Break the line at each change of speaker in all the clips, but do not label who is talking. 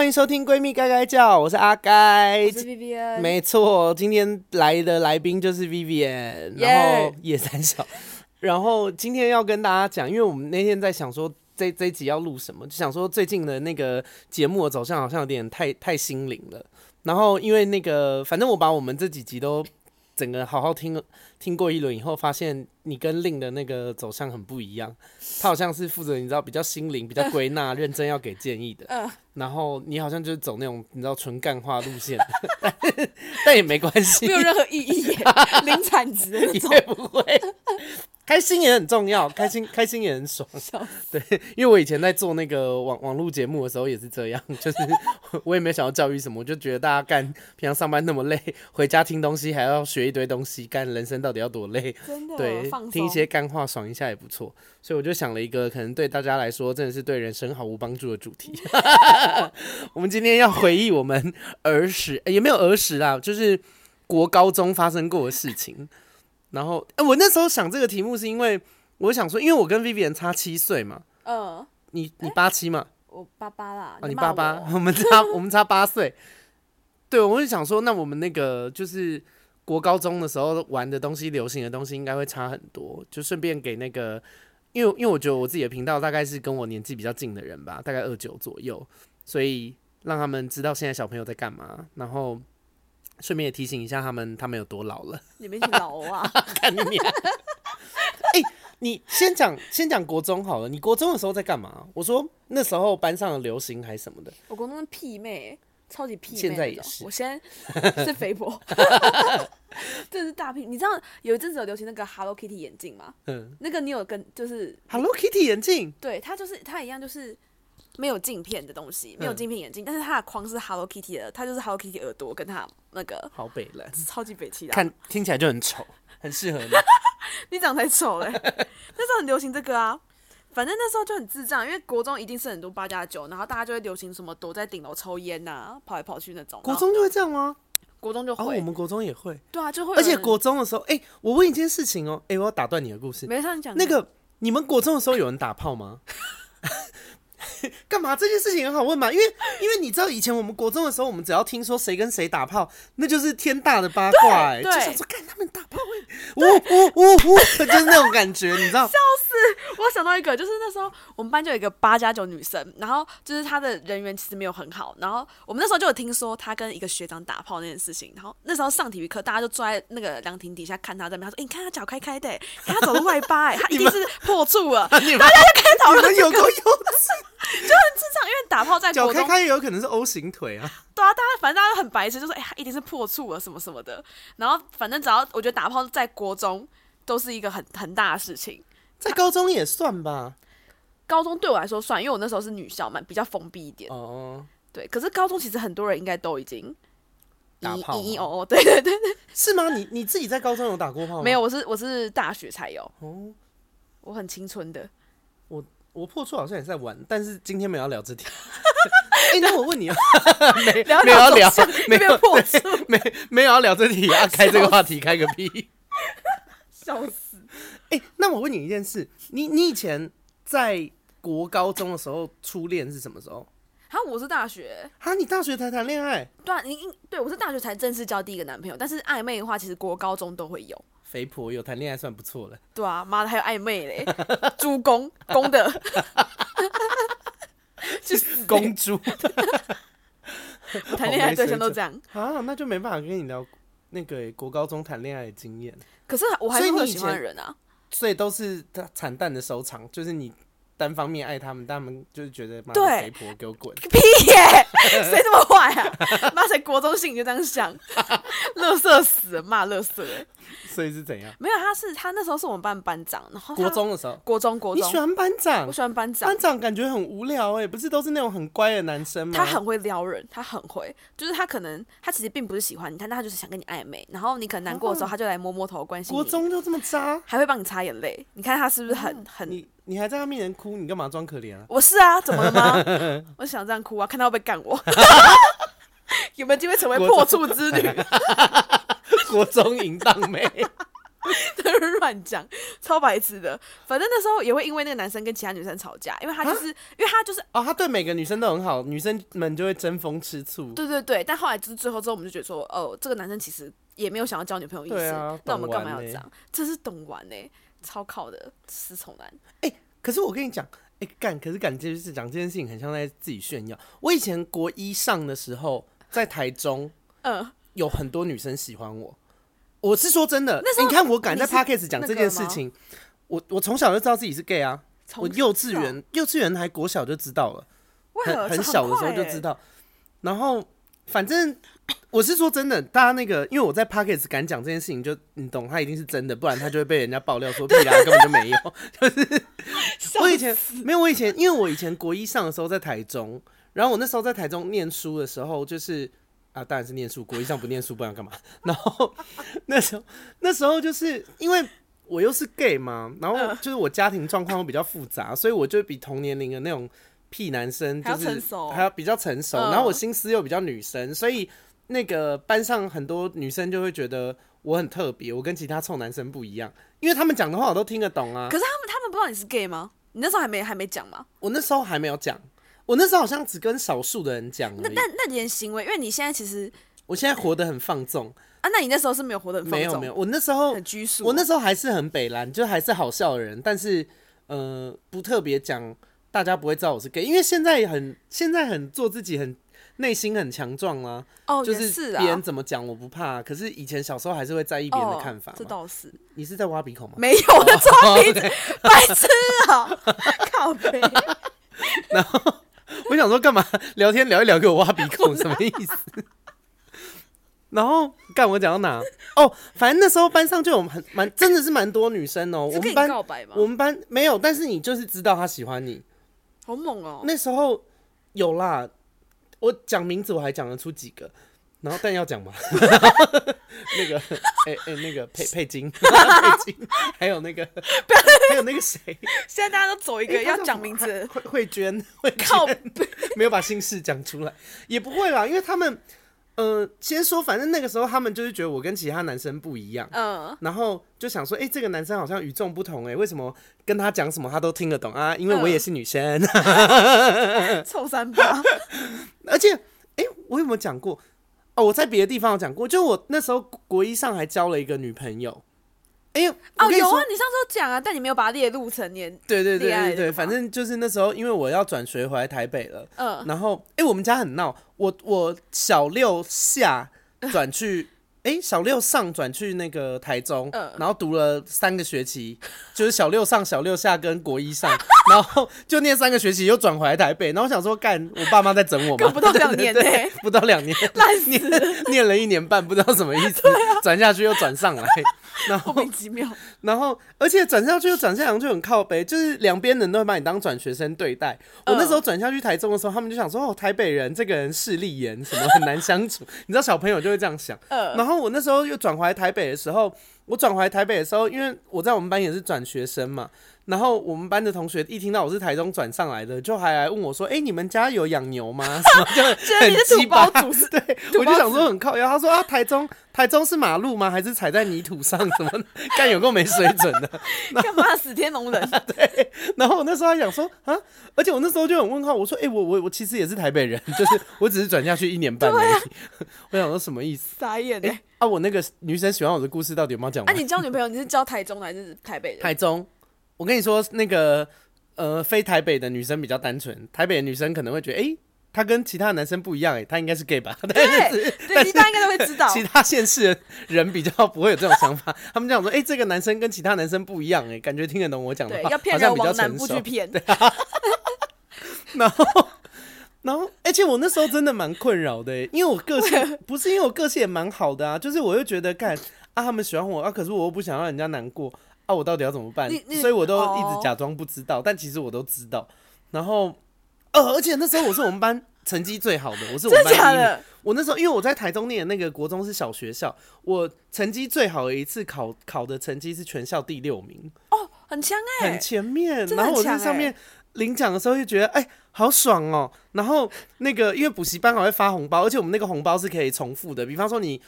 欢迎收听闺蜜该该叫，我是阿该，
我是 Vivian，
没错，今天来的来宾就是 Vivian，然后野三小，然后今天要跟大家讲，因为我们那天在想说这这一集要录什么，就想说最近的那个节目的走向好像有点太太心灵了，然后因为那个反正我把我们这几集都。整个好好听听过一轮以后，发现你跟令的那个走向很不一样。他好像是负责你知道比较心灵、比较归纳、认真要给建议的。嗯。然后你好像就是走那种你知道纯干化路线，但也没关系，
没有任何意义，零产值
也不会。开心也很重要，开心 开心也很爽。对，因为我以前在做那个网网络节目的时候也是这样，就是我也没有想要教育什么，我就觉得大家干平常上班那么累，回家听东西还要学一堆东西，干人生到底要多累？
真的，
对，听一些干话爽一下也不错。所以我就想了一个可能对大家来说真的是对人生毫无帮助的主题。我们今天要回忆我们儿时，欸，也没有儿时啊，就是国高中发生过的事情。然后，哎、欸，我那时候想这个题目是因为我想说，因为我跟 Vivian 差七岁嘛，嗯、呃，你你八七嘛，
我八八啦，
啊，你八八，我们差我们差八岁，对，我就想说，那我们那个就是国高中的时候玩的东西，流行的东西应该会差很多，就顺便给那个，因为因为我觉得我自己的频道大概是跟我年纪比较近的人吧，大概二九左右，所以让他们知道现在小朋友在干嘛，然后。顺便也提醒一下他们，他们有多老了。
你们老啊？
看你啊！哎、欸，你先讲，先讲国中好了。你国中的时候在干嘛？我说那时候班上的流行还是什么的。
我国中是屁妹，超级屁妹。
现在也是。
我先是肥婆，这是大屁。你知道有一阵子有流行那个 Hello Kitty 眼镜吗？嗯。那个你有跟就是
Hello Kitty 眼镜？
对，它就是它一样就是。没有镜片的东西，没有镜片眼镜，嗯、但是它的框是 Hello Kitty 的，它就是 Hello Kitty 耳朵跟它那个
好北了，
超级北气的，
看听起来就很丑，很适合你。
你长得才丑嘞，那时候很流行这个啊，反正那时候就很智障，因为国中一定是很多八加九，然后大家就会流行什么躲在顶楼抽烟呐、啊，跑来跑去那种。
国中就会这样吗？
国中就会，
哦，我们国中也会。
对啊，就会。
而且国中的时候，哎、欸，我问一件事情哦，哎、欸，我要打断你的故事。
没事，你讲。
那个，你们国中的时候有人打炮吗？干嘛？这件事情很好问嘛？因为因为你知道以前我们国中的时候，我们只要听说谁跟谁打炮，那就是天大的八卦哎、欸，就想说看他们打炮会，呜呜呜呜，就是那种感觉，你知道？
笑死！我想到一个，就是那时候我们班就有一个八加九女生，然后就是她的人缘其实没有很好，然后我们那时候就有听说她跟一个学长打炮那件事情，然后那时候上体育课，大家就坐在那个凉亭底下看她在那边，她说：“哎、欸，你看她脚开开的、欸，看她走路外八、欸，她一定是破处了。”大家就开始讨有够幼稚。就很正常，因为打炮在国中，
脚开开也有可能是 O 型腿啊。
对啊，大家反正大家都很白痴，就说哎呀，欸、一定是破处了什么什么的。然后反正只要我觉得打炮在国中都是一个很很大的事情，
在高中也算吧。
高中对我来说算，因为我那时候是女校嘛，比较封闭一点。哦。对，可是高中其实很多人应该都已经
打炮。
哦哦，对对对对。
是吗？你你自己在高中有打过炮吗？
没有，我是我是大学才有。哦。我很青春的。
我。破处好像也在玩，但是今天没有要聊这题。哎、欸，那我问你啊，没聊没有要聊，没有破处，没没有要聊这题啊？开这个话题开个屁，
笑死！
哎、欸，那我问你一件事，你你以前在国高中的时候初恋是什么时候？
啊，我是大学。
啊，你大学才谈恋爱？对啊，
你对我是大学才正式交第一个男朋友，但是暧昧的话，其实国高中都会有。
肥婆有谈恋爱算不错了。
对啊，妈的还有暧昧嘞，猪公公的，就是
公猪。
谈恋爱对象都这样
啊，那就没办法跟你聊那个国高中谈恋爱的经验。
可是我还是会喜欢的人啊，
所以都是他惨淡的收场，就是你。单方面爱他们，但他们就是觉得妈的肥婆给我滚
屁耶！谁这么坏啊？妈谁国中性就这样想，乐色死了，骂乐色。
所以是怎样？
没有，他是他那时候是我们班班长，然后
国中的时候，
国中国中，
你喜欢班长？
我喜欢班长，
班长感觉很无聊哎，不是都是那种很乖的男生吗？
他很会撩人，他很会，就是他可能他其实并不是喜欢你，但他就是想跟你暧昧，然后你可能难过的时候，他就来摸摸头关心你。
国中就这么渣，
还会帮你擦眼泪，你看他是不是很很？
你还在他面前哭，你干嘛装可怜啊？
我是啊，怎么了吗？我想这样哭啊，看他会不会干我？有没有机会成为破处之女？
国中淫荡妹，
乱讲，超白痴的。反正那时候也会因为那个男生跟其他女生吵架，因为他就是因为他就是
哦，他对每个女生都很好，女生们就会争风吃醋。
对对对，但后来就是最后之后，我们就觉得说，哦，这个男生其实也没有想要交女朋友意思，啊、那我们干嘛要这样？这是懂玩呢、欸，超考的死丑男。
哎、欸，可是我跟你讲，哎、欸、干，可是感觉就是讲这件事情，很像在自己炫耀。我以前国一上的时候，在台中，嗯，有很多女生喜欢我。我是说真的，欸、你看我敢在 Podcast 讲这件事情，我我从小就知道自己是 gay 啊，我幼稚园幼稚园还国小就知道了，很很小的时候就知道，然后反正 我是说真的，大家那个因为我在 Podcast 敢讲这件事情，就你懂，他一定是真的，不然他就会被人家爆料说屁啦，根本就没有，就是我以前没有，我以前因为我以前国一上的时候在台中，然后我那时候在台中念书的时候就是。啊，当然是念书，国一上不念书，不然干嘛？然后那时候，那时候就是因为我又是 gay 嘛，然后就是我家庭状况又比较复杂，所以我就比同年龄的那种屁男生就是还要比较成熟，然后我心思又比较女生，所以那个班上很多女生就会觉得我很特别，我跟其他臭男生不一样，因为他们讲的话我都听得懂啊。
可是他们他们不知道你是 gay 吗？你那时候还没还没讲吗？
我那时候还没有讲。我那时候好像只跟少数的人讲。那
那那点行为，因为你现在其实，
我现在活得很放纵
啊。那你那时候是没有活得很放纵？
没有没有，我那时候
很拘束。
我那时候还是很北蓝，就还是好笑的人，但是呃，不特别讲，大家不会知道我是 gay，因为现在很现在很做自己很，很内心很强壮啊。哦，就是别人怎么讲我不怕，可是以前小时候还是会在意别人的看法。
这倒是。
你是在挖鼻孔吗？
没有，我在抓鼻子，白痴啊！靠北。
然后。我想说干嘛聊天聊一聊给我挖鼻孔什么意思？然后干我讲到哪？哦，反正那时候班上就有很蛮真的是蛮多女生哦。我们班我们班没有，但是你就是知道他喜欢你，
好猛哦。
那时候有啦，我讲名字我还讲得出几个。然后但要讲吗？那个，哎、欸、哎、欸，那个佩佩金，佩金，还有那个，还有那个谁？
现在大家都走一个要讲名字，
慧慧娟，慧娟。靠 没有把姓氏讲出来，也不会啦，因为他们，呃，先说，反正那个时候他们就是觉得我跟其他男生不一样，嗯，然后就想说，哎、欸，这个男生好像与众不同、欸，哎，为什么跟他讲什么他都听得懂啊？因为我也是女生，
臭三八，
而且，哎、欸，我有没有讲过？哦，我在别的地方有讲过，就我那时候国一上还交了一个女朋友。哎呦，
哦，有啊，你上次有讲啊，但你没有把它列入成年。
对对对对对，反正就是那时候，因为我要转学回来台北了，嗯，然后哎、欸，我们家很闹，我我小六下转去。哎、欸，小六上转去那个台中，呃、然后读了三个学期，就是小六上、小六下跟国一上，然后就念三个学期，又转回来台北。然后我想说，干，我爸妈在整我吗？
不到两年呢，
不到两年，念念了一年半，不知道什么意思。转、啊、下去又转上来，然后
莫名其妙。
然后而且转下去又转下来，就很靠背，就是两边人都会把你当转学生对待。呃、我那时候转下去台中的时候，他们就想说，哦，台北人这个人势利眼，什么很难相处。你知道小朋友就会这样想，嗯、然后。然后我那时候又转回台北的时候，我转回台北的时候，因为我在我们班也是转学生嘛。然后我们班的同学一听到我是台中转上来的，就还来问我说：“哎、欸，你们家有养牛吗？” 什么就很鸡巴。对，我就想说很靠腰。他说：“啊，台中，台中是马路吗？还是踩在泥土上？什么干有够没水准的？
干嘛死天龙人？”
对。然后我那时候还想说啊，而且我那时候就很问号，我说：“哎、欸，我我我其实也是台北人，就是我只是转下去一年半而已。啊”我想说什么意思？
傻眼哎、欸！
啊，我那个女生喜欢我的故事到底有没有讲？
啊，你交女朋友你是交台中的还是台北人？
台中。我跟你说，那个呃，非台北的女生比较单纯，台北的女生可能会觉得，哎、欸，她跟其他男生不一样，哎，她应该是 gay 吧？对，但是
对，其他应该都会知道。
其他县市的人比较不会有这种想法，他们这样说，哎、欸，这个男生跟其他男生不一样，哎，感觉听得懂我讲的话，
要骗
好像比较成熟。对啊。然后，然后，而且我那时候真的蛮困扰的，因为我个性不是因为我个性也蛮好的啊，就是我又觉得，干啊，他们喜欢我啊，可是我又不想让人家难过。那、啊、我到底要怎么办？所以我都一直假装不知道，哦、但其实我都知道。然后，呃，而且那时候我是我们班成绩最好的，我是我们班第一名。我那时候因为我在台中念的那个国中是小学校，我成绩最好的一次考考的成绩是全校第六名。
哦，很强哎、欸，
很前面。然后我在上面领奖的时候就觉得，哎、欸，好爽哦。然后那个因为补习班还会发红包，而且我们那个红包是可以重复的，比方说你。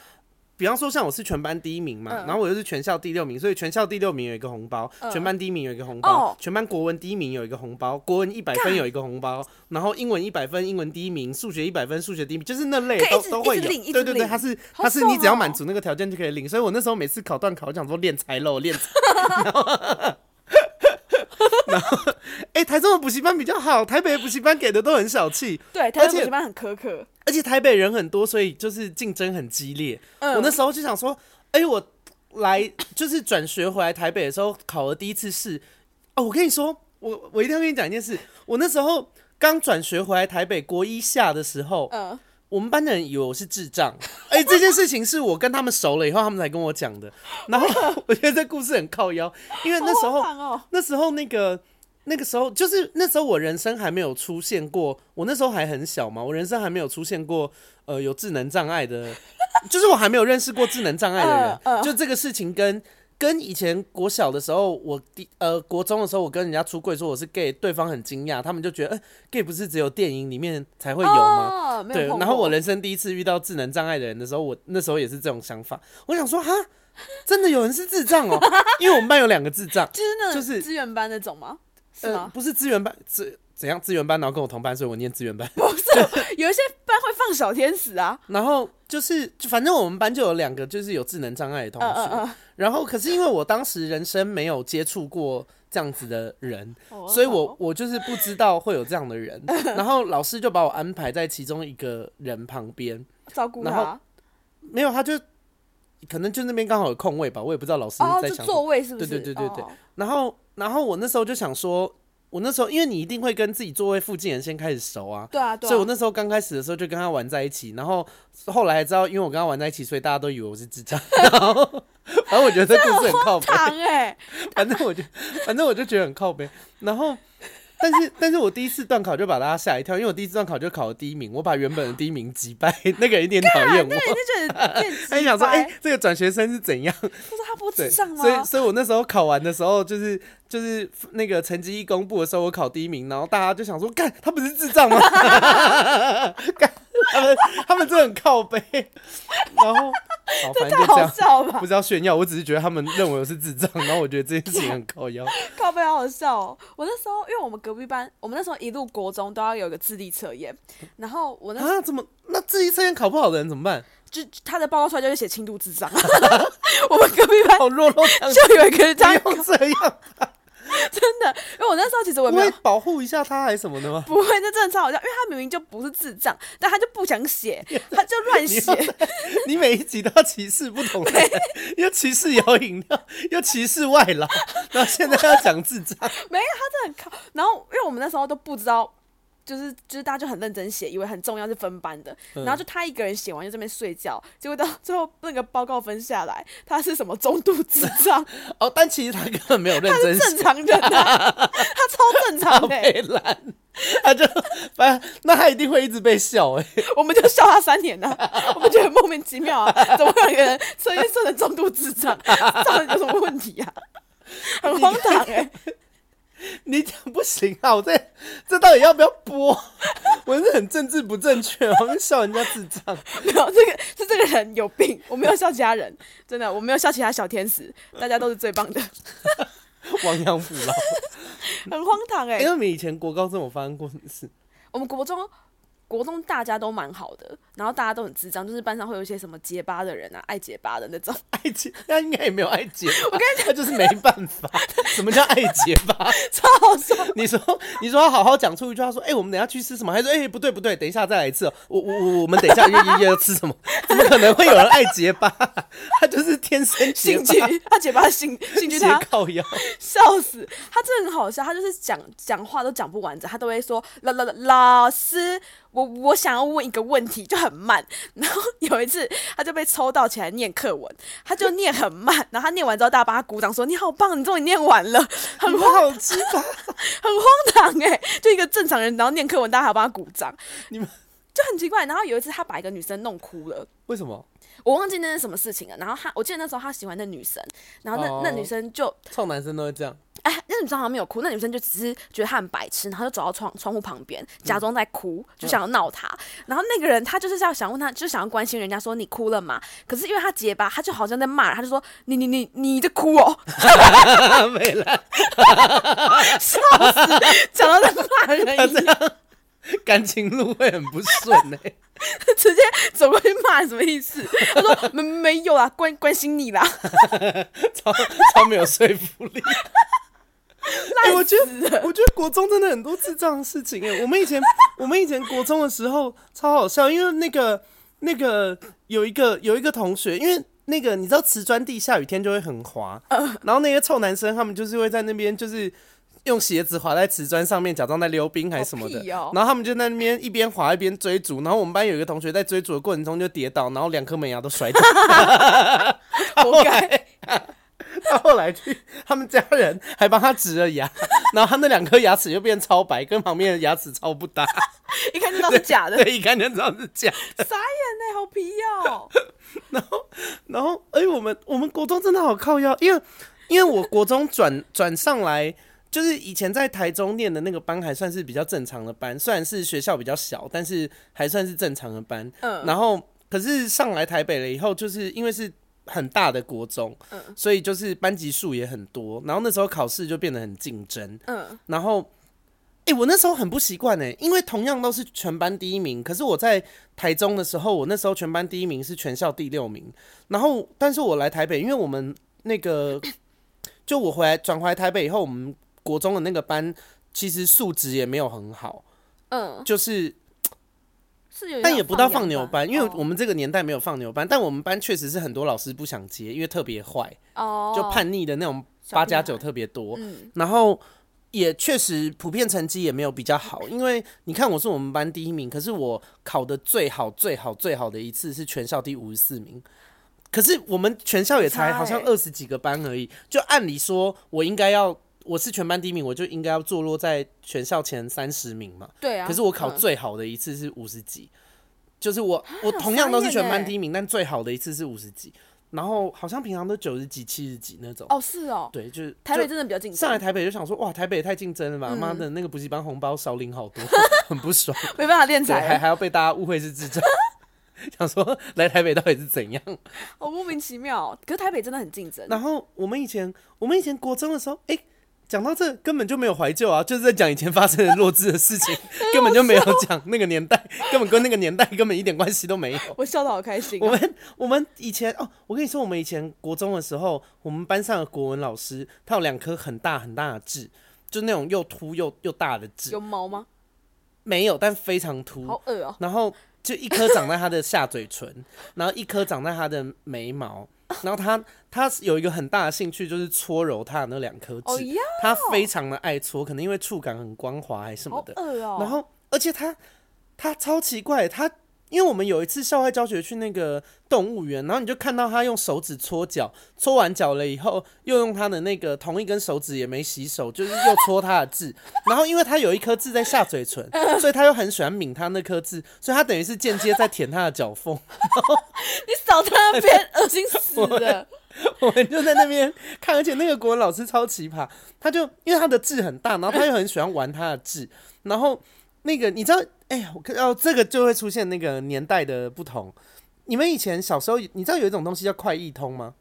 比方说，像我是全班第一名嘛，嗯、然后我又是全校第六名，所以全校第六名有一个红包，嗯、全班第一名有一个红包，哦、全班国文第一名有一个红包，国文一百分有一个红包，然后英文一百分，英文第一名，数学一百分，数学第一名，就是那类都都会有。对对对，他是他是你只要满足那个条件就可以领，所以我那时候每次考段考，我想说练才喽，练才。然后，哎、欸，台中的补习班比较好，台北的补习班给的都很小气。
对，台中补习班很苛刻，
而且台北人很多，所以就是竞争很激烈。嗯、我那时候就想说，哎、欸，我来就是转学回来台北的时候考了第一次试。哦，我跟你说，我我一定要跟你讲一件事。我那时候刚转学回来台北国一下的时候，嗯。我们班的人以为我是智障，哎、欸，这件事情是我跟他们熟了以后，他们才跟我讲的。然后 我觉得这故事很靠腰，因为那时候，哦、那时候那个那个时候，就是那时候我人生还没有出现过，我那时候还很小嘛，我人生还没有出现过，呃，有智能障碍的，就是我还没有认识过智能障碍的人，呃呃、就这个事情跟。跟以前国小的时候，我第呃国中的时候，我跟人家出柜说我是 gay，对方很惊讶，他们就觉得，呃，gay 不是只有电影里面才会有吗？哦、对。然后我人生第一次遇到智能障碍的人的时候，我那时候也是这种想法，我想说，哈，真的有人是智障哦？因为我们班有两个智障，
就是那种资源班那种吗？是吗？
呃、不是资源班，是怎样？资源班，然后跟我同班，所以我念资源班。
不是，有一些班会放小天使啊。
然后就是，就反正我们班就有两个，就是有智能障碍的同学。呃呃呃然后，可是因为我当时人生没有接触过这样子的人，所以我我就是不知道会有这样的人。然后老师就把我安排在其中一个人旁边
照顾他。
然后没有，他就可能就那边刚好有空位吧，我也不知道老师在想
座位是不是？
对对对对对。然后，然后我那时候就想说。我那时候，因为你一定会跟自己座位附近人先开始熟啊，
对啊，对啊，
所以我那时候刚开始的时候就跟他玩在一起，然后后来才知道，因为我跟他玩在一起，所以大家都以为我是智障。然后，反正我觉得这故事很靠北，
欸、
反正我就，反正我就觉得很靠背。然后。但是，但是我第一次段考就把大家吓一跳，因为我第一次段考就考了第一名，我把原本的第一名击败，那个人有点讨厌我。对，
就觉得
他想说，哎、欸，这个转学生是怎样？
他说他不智障吗？
所以，所以我那时候考完的时候，就是就是那个成绩一公布的时候，我考第一名，然后大家就想说，干，他不是智障吗？干。他们他们真的很靠背，然后好，反正就这样，不是要炫耀，我只是觉得他们认为我是智障，然后我觉得这件事情很靠腰，
靠背好好笑哦。我那时候因为我们隔壁班，我们那时候一路国中都要有一个智力测验，然后我那啊
怎么那智力测验考不好的人怎么办？
就他的报告出来就是写轻度智障，我们隔壁班
好弱弱，
就有一个人这
样。
真的，因为我那时候其实我也没有
保护一下他还是什么的吗？
不会，那真的超好笑，因为他明明就不是智障，但他就不想写，他就乱写。
你每一集都要歧视不同的人，又歧视有饮料，又歧视外劳，然后现在要讲智障。
没有，他真的很靠。然后，因为我们那时候都不知道。就是就是大家就很认真写，以为很重要是分班的，嗯、然后就他一个人写完就这边睡觉，结果到最后那个报告分下来，他是什么中度智障
哦，但其实他根本没有认真，
他是正常人啊，他超正常 的、欸，
他就反正那他一定会一直被笑哎、欸，
我们就笑他三年呢、啊，我们觉得莫名其妙啊，怎么会有一个人测验测成中度智障，到底有什么问题啊？很荒唐哎、欸。
你讲不行啊！我这这到底要不要播？我是很政治不正确，我们笑人家智障。
没有，这个是这个人有病。我没有笑其他人，真的，我没有笑其他小天使，大家都是最棒的。
亡羊补牢，
很荒唐哎、欸！
因为我们以前国高中有发生过什么事？
我们国中。国中大家都蛮好的，然后大家都很智障，就是班上会有一些什么结巴的人啊，爱结巴的那种。
爱结，那应该也没有爱结。我跟你讲，他就是没办法。什么叫爱结巴？
超好笑。
你说，你说他好好讲出一句话，说，哎、欸，我们等一下去吃什么？还说，哎、欸，不对不对，等一下再来一次。我我我，我们等一下约约要吃什么？怎么可能会有人爱结巴？他就是天生
兴趣，他结巴兴兴趣他
靠腰，
笑死。他真的很好笑，他就是讲讲话都讲不完整，他都会说，老老老师。我我想要问一个问题，就很慢。然后有一次，他就被抽到起来念课文，他就念很慢。然后他念完之后，大家帮他鼓掌说：“你好棒，你终于念完了。” 很
好奇葩，
很荒唐哎！就一个正常人，然后念课文，大家还要帮他鼓掌。
你们
就很奇怪。然后有一次他把一个女生弄哭了，
为什么？
我忘记那是什么事情了。然后他，我记得那时候他喜欢那女生，然后那、哦、那女生就
臭男生都会这样。
哎，那女生好像没有哭，那女生就只是觉得他很白痴，然后就走到窗窗户旁边，假装在哭，嗯、就想要闹他。然后那个人他就是要想问他，就想要关心人家，说你哭了吗？可是因为他结巴，他就好像在骂，他就说你你你你在哭哦，
没了，
笑死，讲到在骂人一样，
感情路会很不顺呢、欸。
直接走过去骂什么意思？他说没没有啊，关关心你啦，
超超没有说服力。哎、欸，我觉得，我觉得国中真的很多智障的事情哎。我们以前，我们以前国中的时候超好笑，因为那个那个有一个有一个同学，因为那个你知道瓷砖地下雨天就会很滑，然后那些臭男生他们就是会在那边就是用鞋子滑在瓷砖上面，假装在溜冰还是什么的，然后他们就在那边一边滑一边追逐，然后我们班有一个同学在追逐的过程中就跌倒，然后两颗门牙都摔掉，活该。他后来去，他们家人还帮他植了牙，然后他那两颗牙齿又变超白，跟旁边的牙齿超不搭，
一看就知道是假的。
对，一看就知道是假的。
傻眼呢，好皮哦。
然后，然后，哎，我们我们国中真的好靠腰，因为因为我国中转转上来，就是以前在台中念的那个班还算是比较正常的班，虽然是学校比较小，但是还算是正常的班。嗯。然后，可是上来台北了以后，就是因为是。很大的国中，嗯，所以就是班级数也很多，然后那时候考试就变得很竞争，嗯，然后，哎、欸，我那时候很不习惯哎，因为同样都是全班第一名，可是我在台中的时候，我那时候全班第一名是全校第六名，然后，但是我来台北，因为我们那个，就我回来转回来台北以后，我们国中的那个班其实素质也没有很好，嗯，就是。但也不到放牛班，因为我们这个年代没有放牛班。但我们班确实是很多老师不想接，因为特别坏，哦就叛逆的那种八加九特别多。然后也确实普遍成绩也没有比较好，因为你看我是我们班第一名，可是我考的最好最好最好的一次是全校第五十四名。可是我们全校也才好像二十几个班而已，就按理说我应该要。我是全班第一名，我就应该要坐落在全校前三十名嘛。对啊。可是我考最好的一次是五十几，嗯、就是我我同样都是全班第一名，但最好的一次是五十几，然后好像平常都九十几、七十几那种。哦，是哦。对，就是
台北真的比较竞争。
上来台北就想说，哇，台北也太竞争了吧！妈、嗯、的，那个补习班红包少领好多，很不爽。
没办法练才，
还还要被大家误会是智障。想说来台北到底是怎样？
好莫名其妙。可是台北真的很竞争。
然后我们以前我们以前国中的时候，哎、欸。讲到这根本就没有怀旧啊，就是在讲以前发生的弱智的事情，根本就没有讲那个年代，根本跟那个年代根本一点关系都没有。
我笑得好开心啊。
我们我们以前哦，我跟你说，我们以前国中的时候，我们班上的国文老师，他有两颗很大很大的痣，就那种又凸又又大的痣。
有毛吗？
没有，但非常凸。
好恶哦。
然后就一颗长在他的下嘴唇，然后一颗长在他的眉毛。然后他他有一个很大的兴趣，就是搓揉他的那两颗痣，他非常的爱搓，可能因为触感很光滑还是什么的。然后，而且他他超奇怪，他。因为我们有一次校外教学去那个动物园，然后你就看到他用手指搓脚，搓完脚了以后，又用他的那个同一根手指也没洗手，就是又搓他的痣。然后因为他有一颗痣在下嘴唇，所以他又很喜欢抿他那颗痣，所以他等于是间接在舔他的脚缝。
你扫他那边，恶心死了
我。们就在那边看，而且那个国文老师超奇葩，他就因为他的字很大，然后他又很喜欢玩他的字，然后。那个你知道，哎呀，我看到这个就会出现那个年代的不同。你们以前小时候，你知道有一种东西叫快易通吗？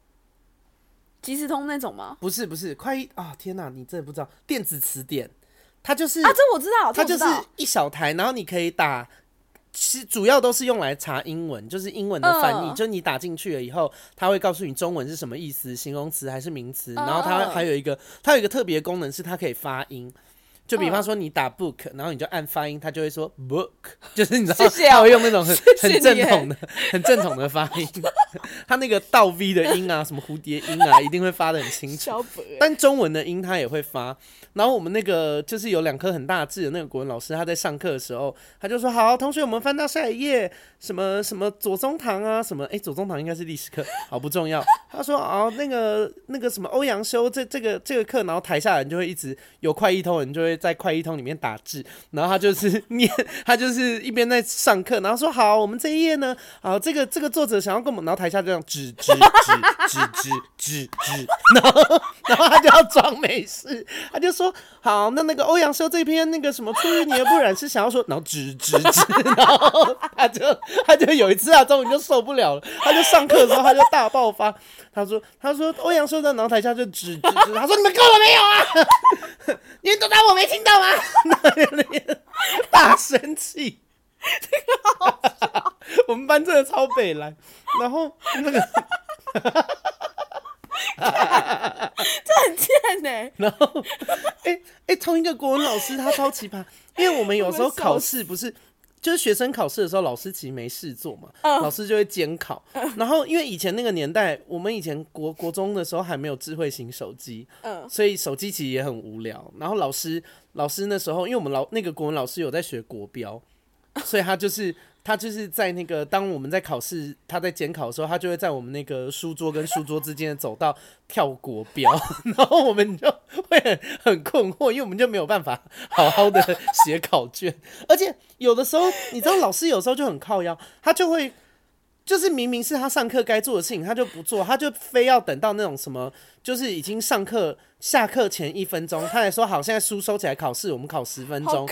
即时通那种吗？
不是，不是快易啊！天哪，你真的不知道电子词典？它就是
啊，这我知道，
它就是一小台，然后你可以打，其实主要都是用来查英文，就是英文的翻译。呃、就你打进去了以后，它会告诉你中文是什么意思，形容词还是名词。然后它还有一个，它有一个特别功能是它可以发音。就比方说你打 book，然后你就按发音，他就会说 book，就是你知道，他会用那种很很正统的、很正统的发音。他那个倒 V 的音啊，什么蝴蝶音啊，一定会发的很清楚。但中文的音他也会发。然后我们那个就是有两颗很大痣的那个国文老师，他在上课的时候，他就说：“好，同学，我们翻到下一页，什么什么左宗棠啊，什么哎，左宗棠应该是历史课，好不重要。”他说：“哦，那个那个什么欧阳修这这个这个课，然后台下人就会一直有快意通人就会。”会在快译通里面打字，然后他就是 念，他就是一边在上课，然后说好，我们这一页呢，好，这个这个作者想要跟我们，然后台下这样指指指指指指，然后然后他就要装没事，他就说好，那那个欧阳修这篇那个什么出淤泥而不染是想要说，然后指指指，然后他就他就有一次啊，终于就受不了了，他就上课的时候他就大爆发，他说他说欧阳修在，然后台下就指指指，他说你们够了没有啊？你们都当我没听到吗？大生气，这个好笑，我们班真的超北蓝，然后那个，
这很贱呢。
然后，哎、欸、哎、欸，同一个国文老师他超奇葩，因为我们有时候考试不是。就是学生考试的时候，老师其实没事做嘛，uh, 老师就会监考。Uh, 然后因为以前那个年代，我们以前国国中的时候还没有智慧型手机，uh, 所以手机其实也很无聊。然后老师老师那时候，因为我们老那个国文老师有在学国标，所以他就是。他就是在那个，当我们在考试，他在监考的时候，他就会在我们那个书桌跟书桌之间走到跳国标，然后我们就会很困惑，因为我们就没有办法好好的写考卷，而且有的时候，你知道老师有时候就很靠腰，他就会。就是明明是他上课该做的事情，他就不做，他就非要等到那种什么，就是已经上课下课前一分钟，他才说好，现在书收起来考试，我们考十分钟。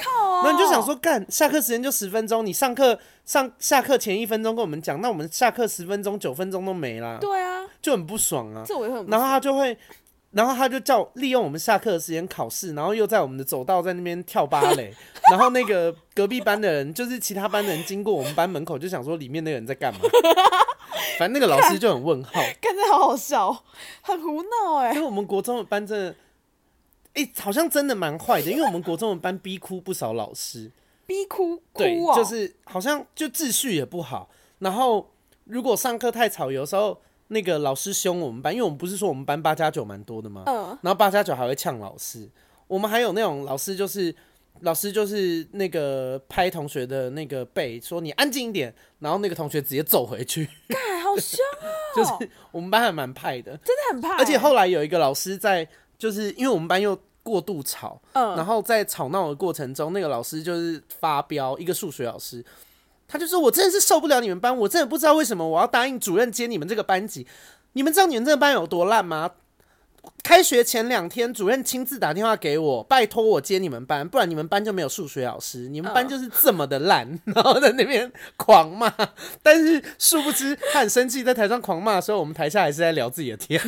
那、喔、你就想说，干下课时间就十分钟，你上课上下课前一分钟跟我们讲，那我们下课十分钟九分钟都没啦。对啊，就很不爽啊。然后他就会。然后他就叫利用我们下课的时间考试，然后又在我们的走道在那边跳芭蕾，然后那个隔壁班的人，就是其他班的人经过我们班门口，就想说里面那个人在干嘛？反正那个老师就很问号，
看着好好笑，很胡闹哎。
因为我们国中的班真的，哎、欸，好像真的蛮坏的，因为我们国中的班 逼哭不少老师，
逼哭，哭、哦，
对，就是好像就秩序也不好，然后如果上课太吵，有时候。那个老师凶我们班，因为我们不是说我们班八加九蛮多的吗？嗯。然后八加九还会呛老师，我们还有那种老师就是老师就是那个拍同学的那个背，说你安静一点，然后那个同学直接走回去。
干，好凶哦！
就是我们班还蛮派的，
真的很派。
而且后来有一个老师在，就是因为我们班又过度吵，嗯，然后在吵闹的过程中，那个老师就是发飙，一个数学老师。他就说：“我真的是受不了你们班，我真的不知道为什么我要答应主任接你们这个班级。你们知道你们这个班有多烂吗？开学前两天，主任亲自打电话给我，拜托我接你们班，不然你们班就没有数学老师。你们班就是这么的烂，然后在那边狂骂。但是殊不知，他很生气，在台上狂骂的时候，我们台下还是在聊自己的天。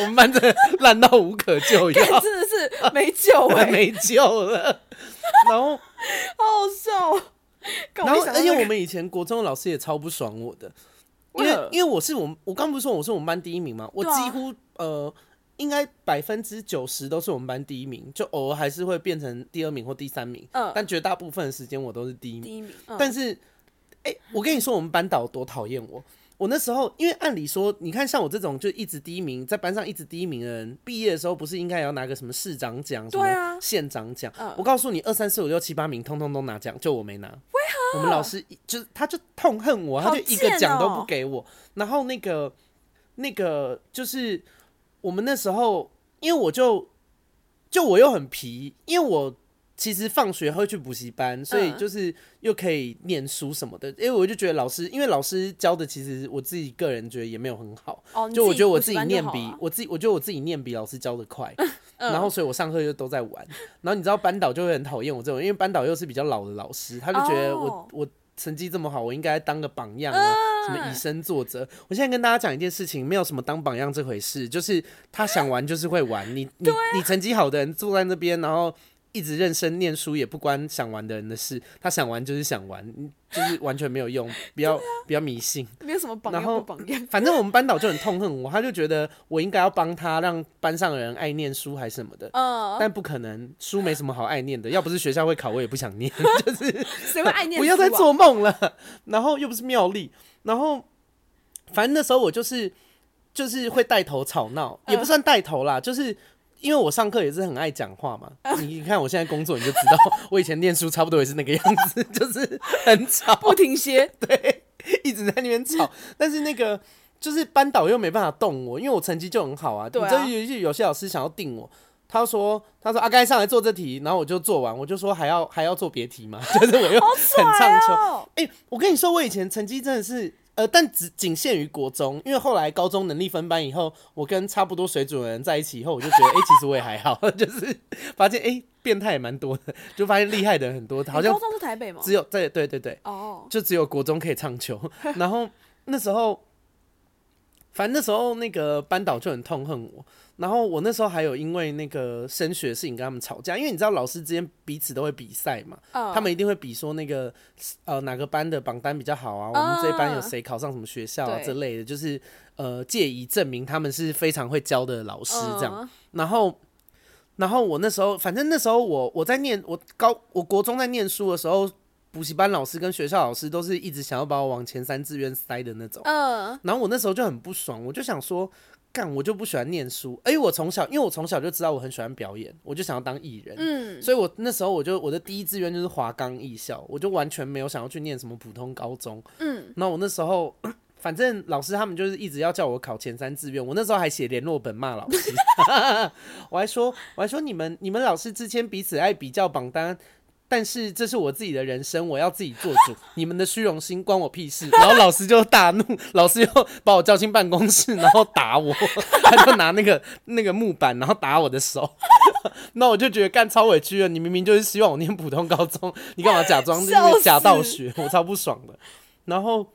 我们班真的烂到无可救药，
真的是没救了，
没救了。然后
好好笑。”
然后，而且我们以前国中的老师也超不爽我的，因为因为我是我们我刚不是说我是我们班第一名吗，我几乎呃应该百分之九十都是我们班第一名，就偶尔还是会变成第二名或第三名，嗯但绝大部分的时间我都是第一名。第一名，但是哎，我跟你说，我们班导多讨厌我。我那时候，因为按理说，你看像我这种就一直第一名，在班上一直第一名的人，毕业的时候不是应该也要拿个什么市长奖、什么县长奖？我告诉你，二三四五六七八名通通都拿奖，就我没拿。为何？我们老师就是他就痛恨我，他就一个奖都不给我。然后那个那个就是我们那时候，因为我就就我又很皮，因为我。其实放学会去补习班，所以就是又可以念书什么的。因为我就觉得老师，因为老师教的，其实我自己个人觉得也没有很好。就我觉得我自己念比我自己，我觉得我自己念比老师教的快。然后，所以我上课就都在玩。然后你知道班导就会很讨厌我这种，因为班导又是比较老的老师，他就觉得我我成绩这么好，我应该当个榜样啊，什么以身作则。我现在跟大家讲一件事情，没有什么当榜样这回事，就是他想玩就是会玩。你你你成绩好的人坐在那边，然后。一直认真念书也不关想玩的人的事，他想玩就是想玩，就是完全没有用，比较比较迷信，
没有什么榜样不榜样。
反正我们班导就很痛恨我，他就觉得我应该要帮他，让班上的人爱念书还是什么的。嗯，但不可能，书没什么好爱念的，要不是学校会考，我也不想念。就 是
谁会爱念书啊？
不要再做梦了。然后又不是妙丽，然后反正那时候我就是就是会带头吵闹，也不算带头啦，就是。因为我上课也是很爱讲话嘛，你看我现在工作你就知道，我以前念书差不多也是那个样子，就是很吵，
不停歇，
对，一直在那边吵。但是那个就是班导又没办法动我，因为我成绩就很好啊。你知道有些有些老师想要定我，他说他说阿该上来做这题，然后我就做完，我就说还要还要做别题嘛？就是我又很唱秋。哎、哦欸，我跟你说，我以前成绩真的是。呃，但只仅限于国中，因为后来高中能力分班以后，我跟差不多水准的人在一起以后，我就觉得，哎、欸，其实我也还好，就是发现，哎、欸，变态也蛮多的，就发现厉害的人很多，好像
高中是台北吗？
只有对对对对，哦，oh. 就只有国中可以唱球，然后那时候。反正那时候那个班导就很痛恨我，然后我那时候还有因为那个升学的事情跟他们吵架，因为你知道老师之间彼此都会比赛嘛，uh. 他们一定会比说那个呃哪个班的榜单比较好啊，uh. 我们这一班有谁考上什么学校啊之类的，就是呃借以证明他们是非常会教的老师这样。Uh. 然后，然后我那时候反正那时候我我在念我高我国中在念书的时候。补习班老师跟学校老师都是一直想要把我往前三志愿塞的那种，嗯，然后我那时候就很不爽，我就想说，干，我就不喜欢念书，哎，我从小，因为我从小就知道我很喜欢表演，我就想要当艺人，嗯，所以我那时候我就我的第一志愿就是华冈艺校，我就完全没有想要去念什么普通高中，嗯，那我那时候 反正老师他们就是一直要叫我考前三志愿，我那时候还写联络本骂老师，我还说我还说你们你们老师之间彼此爱比较榜单。但是这是我自己的人生，我要自己做主。你们的虚荣心关我屁事。然后老师就大怒，老师又把我叫进办公室，然后打我。他就拿那个那个木板，然后打我的手。那我就觉得干超委屈了。你明明就是希望我念普通高中，你干嘛假装因为假道学？我超不爽的。然后。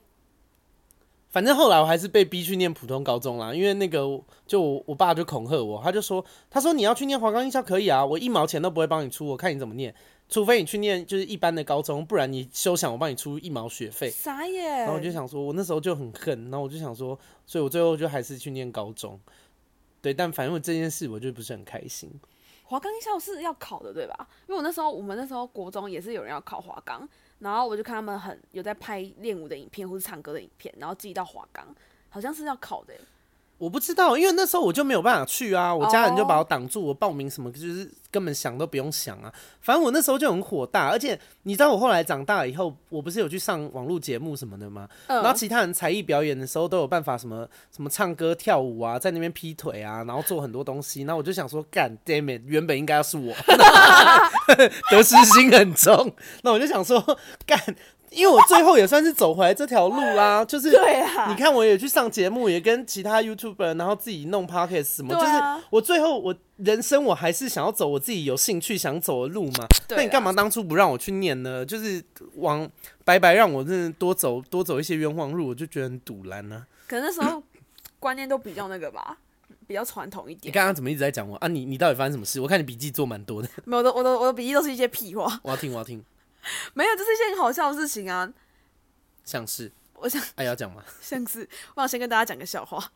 反正后来我还是被逼去念普通高中啦，因为那个就我，我爸就恐吓我，他就说，他说你要去念华冈艺校可以啊，我一毛钱都不会帮你出，我看你怎么念，除非你去念就是一般的高中，不然你休想我帮你出一毛学费。
傻眼。
然后我就想说，我那时候就很恨，然后我就想说，所以我最后就还是去念高中。对，但反正我这件事我就不是很开心。
华冈艺校是要考的对吧？因为我那时候我们那时候国中也是有人要考华冈。然后我就看他们很有在拍练舞的影片或是唱歌的影片，然后寄到华冈，好像是要考的。
我不知道，因为那时候我就没有办法去啊，我家人就把我挡住，我报名什么就是根本想都不用想啊。反正我那时候就很火大，而且你知道我后来长大以后，我不是有去上网络节目什么的吗？然后其他人才艺表演的时候都有办法什么什么唱歌跳舞啊，在那边劈腿啊，然后做很多东西。然后我就想说，干，damn it，原本应该要是我，得失心很重。那我就想说，干。因为我最后也算是走回来这条路啦，就是你看我也去上节目，也跟其他 YouTuber，然后自己弄 Podcast 什么，就是我最后我人生我还是想要走我自己有兴趣想走的路嘛。那你干嘛当初不让我去念呢？就是往白白让我真的多走多走一些冤枉路，我就觉得很堵然呢。
可能那时候观念都比较那个吧，比较传统一点。
你刚刚怎么一直在讲我啊？你你到底发生什么事？我看你笔记做蛮多的。
没有，我的我的我的笔记都是一些屁话。
我要听，我要听。
没有，这是一件很好笑的事情啊。
像是，
我想，
哎，要讲吗？
像是，我想先跟大家讲个笑话。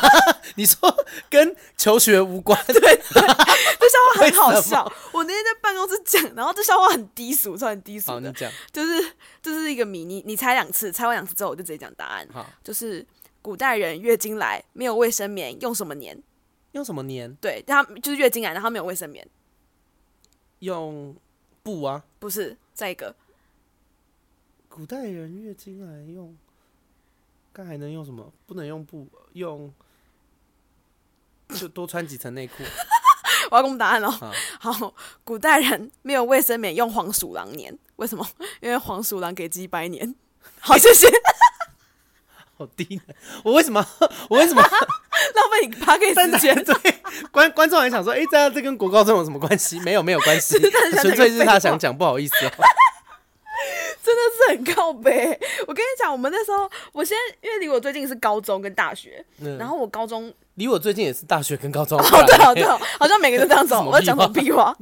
你说跟求学无关？对，
对，这笑话很好笑。我那天在办公室讲，然后这笑话很低俗，算很低俗的。
好，你讲。
就是，这是一个谜，你你猜两次，猜完两次之后，我就直接讲答案。好，就是古代人月经来没有卫生棉，用什么粘？
用什么粘？
对，他就是月经来，然后没有卫生棉，
用布啊？
不是。再一个，
古代人月经来用，刚还能用什么？不能用布，用 就多穿几层内裤。
我要公布答案喽。好，古代人没有卫生棉，用黄鼠狼粘。为什么？因为黄鼠狼给鸡拜年。好，谢谢。
好低，我为什么？我为什么
浪费你八 K 时间？
对，观观众还想说，哎、欸，这这跟国高中有什么关系？没有，没有关系，纯粹是他想讲，不好意思哦。
真的是很靠背。我跟你讲，我们那时候，我现在因为离我最近是高中跟大学，嗯、然后我高中
离我最近也是大学跟高中。
哦，对哦，对哦，好像每个人都这样子。我要讲什么屁话？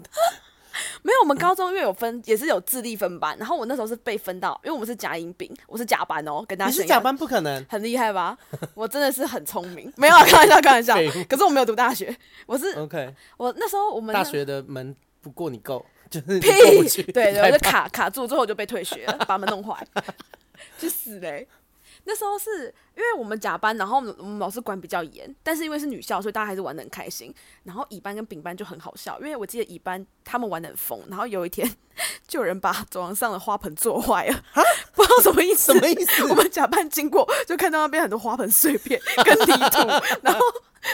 没有，我们高中因为有分，也是有智力分班。然后我那时候是被分到，因为我们是甲乙丙，我是甲班哦，跟大家说。
你是甲班不可能，
很厉害吧？我真的是很聪明，没有啊，开玩笑，开玩笑。可是我没有读大学，我是
OK。
我那时候我们
大学的门不过你够，就是
屁，对对，我就卡卡住，最后就被退学了，把门弄坏，去死嘞！那时候是因为我们甲班，然后我们，我们老师管比较严，但是因为是女校，所以大家还是玩得很开心。然后乙班跟丙班就很好笑，因为我记得乙班他们玩得很疯，然后有一天 就有人把走廊上的花盆坐坏了，不知道什么意思？
什么意思？
我们甲班经过就看到那边很多花盆碎片跟泥土，然后。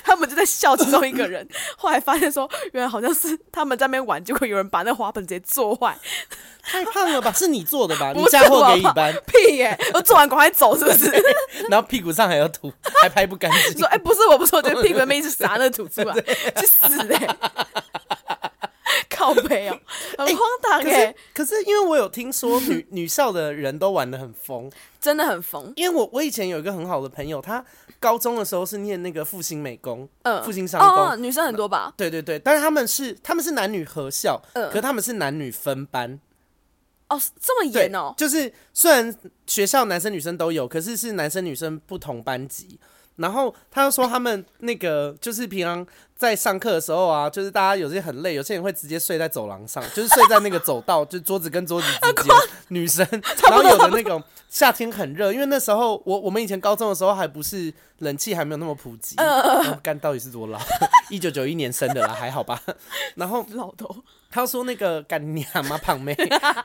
他们就在笑其中一个人。后来发现说，原来好像是他们在那边玩，结果有人把那花盆直接坐坏。
太胖了吧？是你做的吧？你嫁祸给乙班？
屁耶、欸！我做完赶快走，是不是？
然后屁股上还有土，还拍不干净。
说哎、欸，不是，我不是，我觉得屁股里面一直撒那土出来，去死哎、欸！靠北哦、喔，很荒唐哎、欸。
可是因为我有听说女女校的人都玩的很疯，
真的很疯。
因为我我以前有一个很好的朋友，他高中的时候是念那个复兴美工，嗯，复兴商工、
哦，女生很多吧？
对对对，但是他们是他们是男女合校，
嗯，
可是他们是男女分班。
哦，这么严哦！
就是虽然学校男生女生都有，可是是男生女生不同班级。然后他又说他们那个就是平常在上课的时候啊，就是大家有些很累，有些人会直接睡在走廊上，就是睡在那个走道，就桌子跟桌子之间。女生，然后有的那种夏天很热，因为那时候我我们以前高中的时候还不是冷气还没有那么普及。干到底是多老？一九九一年生的啦，还好吧？然后
老头。
他说那个干你妈胖妹，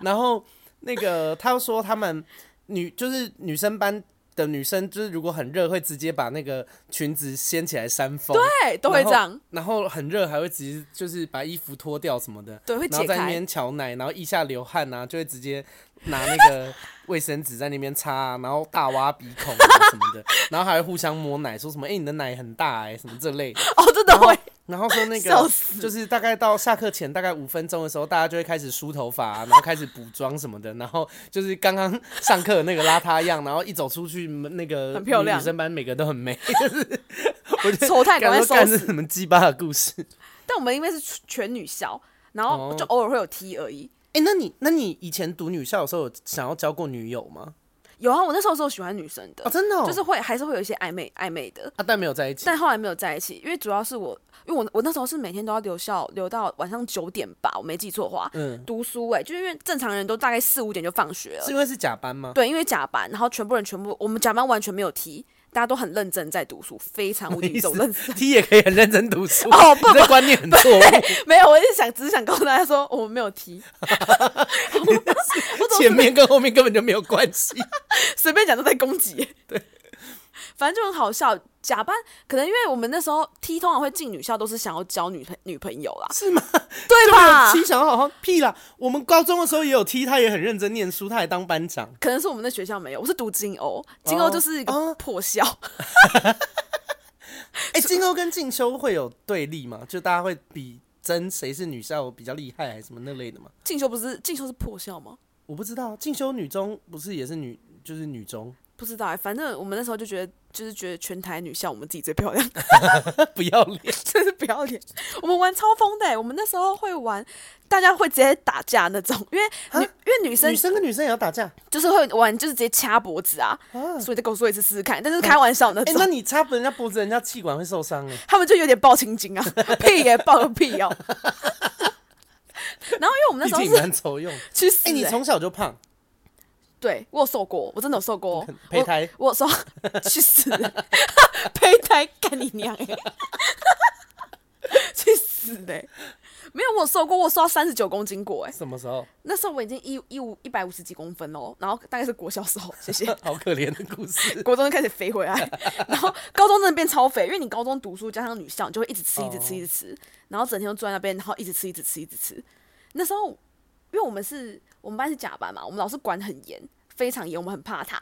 然后那个他又说他们女就是女生班的女生，就是如果很热会直接把那个裙子掀起来扇风，
对，都会这样。
然后很热还会直接就是把衣服脱掉什么的，
对，会。
然后在那边瞧奶，然后腋下流汗啊，就会直接拿那个 卫生纸在那边擦啊，然后大挖鼻孔啊什么的，然后还会互相摸奶，说什么哎、欸、你的奶很大哎、欸、什么这类。
哦，真的会。
然后说那个，就是大概到下课前大概五分钟的时候，大家就会开始梳头发、啊，然后开始补妆什么的。然后就是刚刚上课那个邋遢样，然后一走出去，那个
很漂亮，
女生班每个都很美。就是我觉得
丑态赶快收拾。
是什么鸡巴的故事？
但我们因为是全女校，然后就偶尔会有 T 而已。
哎、那你那你以前读女校的时候，有想要交过女友吗？
有啊，我那时候是喜欢女生的，
哦、真的、哦，
就是会还是会有一些暧昧暧昧的
啊，但没有在一起。
但后来没有在一起，因为主要是我，因为我我那时候是每天都要留校，留到晚上九点吧，我没记错的话，嗯，读书哎、欸，就因为正常人都大概四五点就放学了，
是因为是假班吗？
对，因为假班，然后全部人全部我们假班完全没有踢。大家都很认真在读书，非常无敌走认真。
T 也可以很认真读书
哦，不，
这观念很错误。
没有，我是想只是想告诉大家说，我们没有 T。
前面跟后面根本就没有关系，
随便讲都在攻击。
对。
反正就很好笑，假扮可能因为我们那时候 T 通常会进女校，都是想要交女朋女朋友啦，
是吗？
对吧
心想要好好屁啦！我们高中的时候也有 T，他也很认真念书，他还当班长。
可能是我们的学校没有，我是读金欧，金欧就是一个破校。
哎、欸，金欧跟进修会有对立吗？就大家会比争谁是女校比较厉害，还是什么那类的吗？
进修不是进修是破校吗？
我不知道，进修女中不是也是女，就是女中。
不知道哎、欸，反正我们那时候就觉得，就是觉得全台女校我们自己最漂亮，
不要脸，
真是不要脸。我们玩超疯的、欸，我们那时候会玩，大家会直接打架那种，因为女因为女生
女生跟女生也要打架，就是
会玩，就是直接掐脖子啊。啊所以再跟我说一次试试看，但是开玩笑那种。
哎、欸，那你掐人家脖子，人家气管会受伤哎。
他们就有点抱青筋啊，屁也爆个屁哦。然后因为我们那时候是
蛮丑用，
去死、
你从小就胖。
对，我有瘦过，我真的有瘦过。
胚胎，
我，我有瘦，去死！胚胎干你娘哎！去死嘞、欸！没有，我有瘦过，我瘦到三十九公斤过哎。
什么时候？
那时候我已经一一五一百五十几公分哦，然后大概是国小时候。谢谢。
好可怜的故事。
国中就开始肥回来，然后高中真的变超肥，因为你高中读书加上女校，你就会一直吃，一直吃，一直吃，然后整天都坐在那边，然后一直吃，一直吃，一直吃。那时候，因为我们是。我们班是甲班嘛，我们老师管很严，非常严，我们很怕他。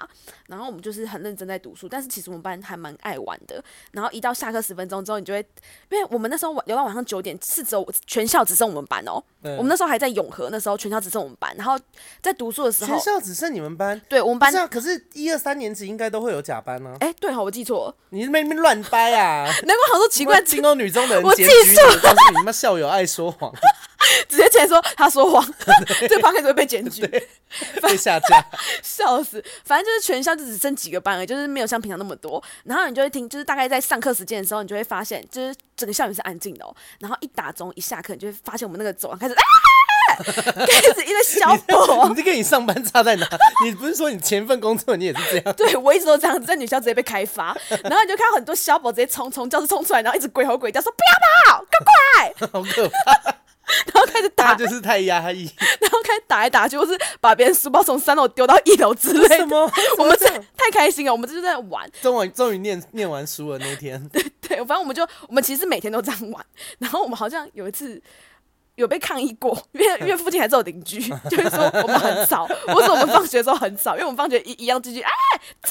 然后我们就是很认真在读书，但是其实我们班还蛮爱玩的。然后一到下课十分钟之后，你就会，因为我们那时候玩，留到晚上九点，是只有全校只剩我们班哦。嗯、我们那时候还在永和，那时候全校只剩我们班。然后在读书的时候，
全校只剩你们班？
对，我们班。
可是，一二三年级应该都会有甲班呢、啊。
哎、欸，对，好，我记错了，
你那边乱掰啊！
难怪好多奇怪，
金欧女中的人，
我记错了，
告诉你们校友爱说谎。
直接前说他说谎，这个班开始会被检举，
被下架，
笑死！反正就是全校就只剩几个班了，就是没有像平常那么多。然后你就会听，就是大概在上课时间的时候，你就会发现，就是整个校园是安静的哦。然后一打钟一下课，你就会发现我们那个走廊开始啊，开始一个小 火。
你这跟你上班差在哪？你不是说你前一份工作你也是这样？
对，我一直都这样子，在女校直接被开发，然后你就看到很多小宝直接冲从教室冲出来，然后一直鬼吼鬼叫说不要跑，赶快！
好可怕。
然后开始打，
就是太压抑，
然后开始打来打去，或是把别人书包从三楼丢到一楼之类的。
什么？
我们是太开心了，我们就是在玩。
终于终于念念完书了那天。
对对，反正我们就我们其实每天都这样玩。然后我们好像有一次。有被抗议过，因为因为附近还是有邻居，就是说我们很吵，我说我们放学的时候很吵，因为我们放学一一样进去，哎，再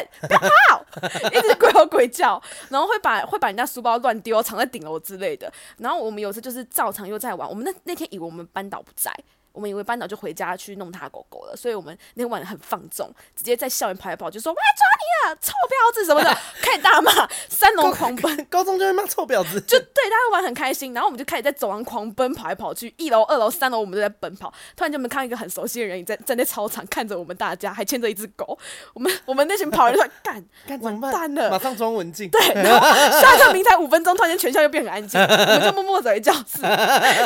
见，不要跑，一直鬼吼鬼叫，然后会把会把人家书包乱丢，藏在顶楼之类的。然后我们有时就是照常又在玩，我们那那天以为我们班导不在。我们以为班导就回家去弄他狗狗了，所以我们那天晚上很放纵，直接在校园跑来跑，就说我来抓你了，臭婊子什么的，开始大骂，三楼狂奔，
高中就会骂臭婊子，
就对，大家玩很开心，然后我们就开始在走廊狂奔，跑来跑去，一楼、二楼、三楼，我们都在奔跑。突然间，我们看到一个很熟悉的人在站在操场看着我们大家，还牵着一只狗。我们 我们那群跑人就干干完蛋了，
马上装文静。
对，然后下课鸣才五分钟，突然间全校又变很安静，我们就默默走回教室，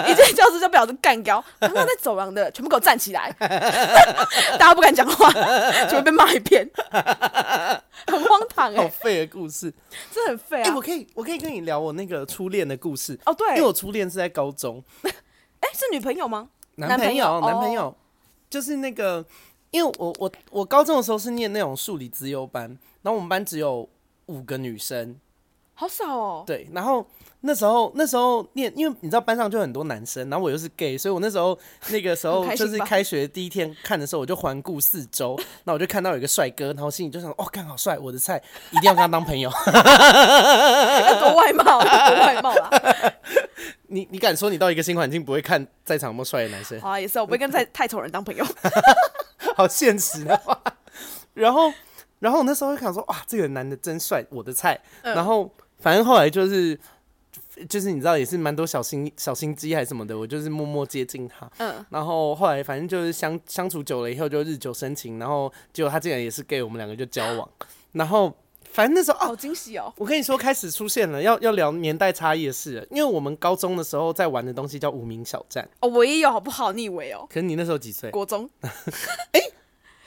一进教室就被老师干掉，刚刚在走廊的全部给我站起来，大家不敢讲话，就会被骂一遍，很荒唐哎、欸，
好废的故事，
这很废啊、
欸！我可以，我可以跟你聊我那个初恋的故事。
哦，对，
因为我初恋是在高中，
是女朋友吗？
男朋友，男朋友，哦、就是那个，因为我我我高中的时候是念那种数理资优班，然后我们班只有五个女生，
好少哦，
对，然后。那时候，那时候念，因为你知道班上就很多男生，然后我又是 gay，所以我那时候那个时候就是开学第一天看的时候，我就环顾四周，那我就看到有一个帅哥，然后心里就想，哦，看好帅，我的菜，一定要跟他当朋友。
要多外貌，多外貌啊！
你你敢说你到一个新环境不会看在场那么帅的男生？
啊，也是，我不会跟 太太丑人当朋友。
好现实的话。然后，然后我那时候就想说，哇，这个男的真帅，我的菜。然后，反正后来就是。就是你知道也是蛮多小心小心机还是什么的，我就是默默接近他，嗯，然后后来反正就是相相处久了以后就日久生情，然后结果他竟然也是 gay，我们两个就交往，然后反正那时候
好惊喜哦，
我跟你说开始出现了要要聊年代差异的事，因为我们高中的时候在玩的东西叫无名小站
哦，我也有好不好？你以为哦？
可是你那时候几岁？
国中？哎、
欸，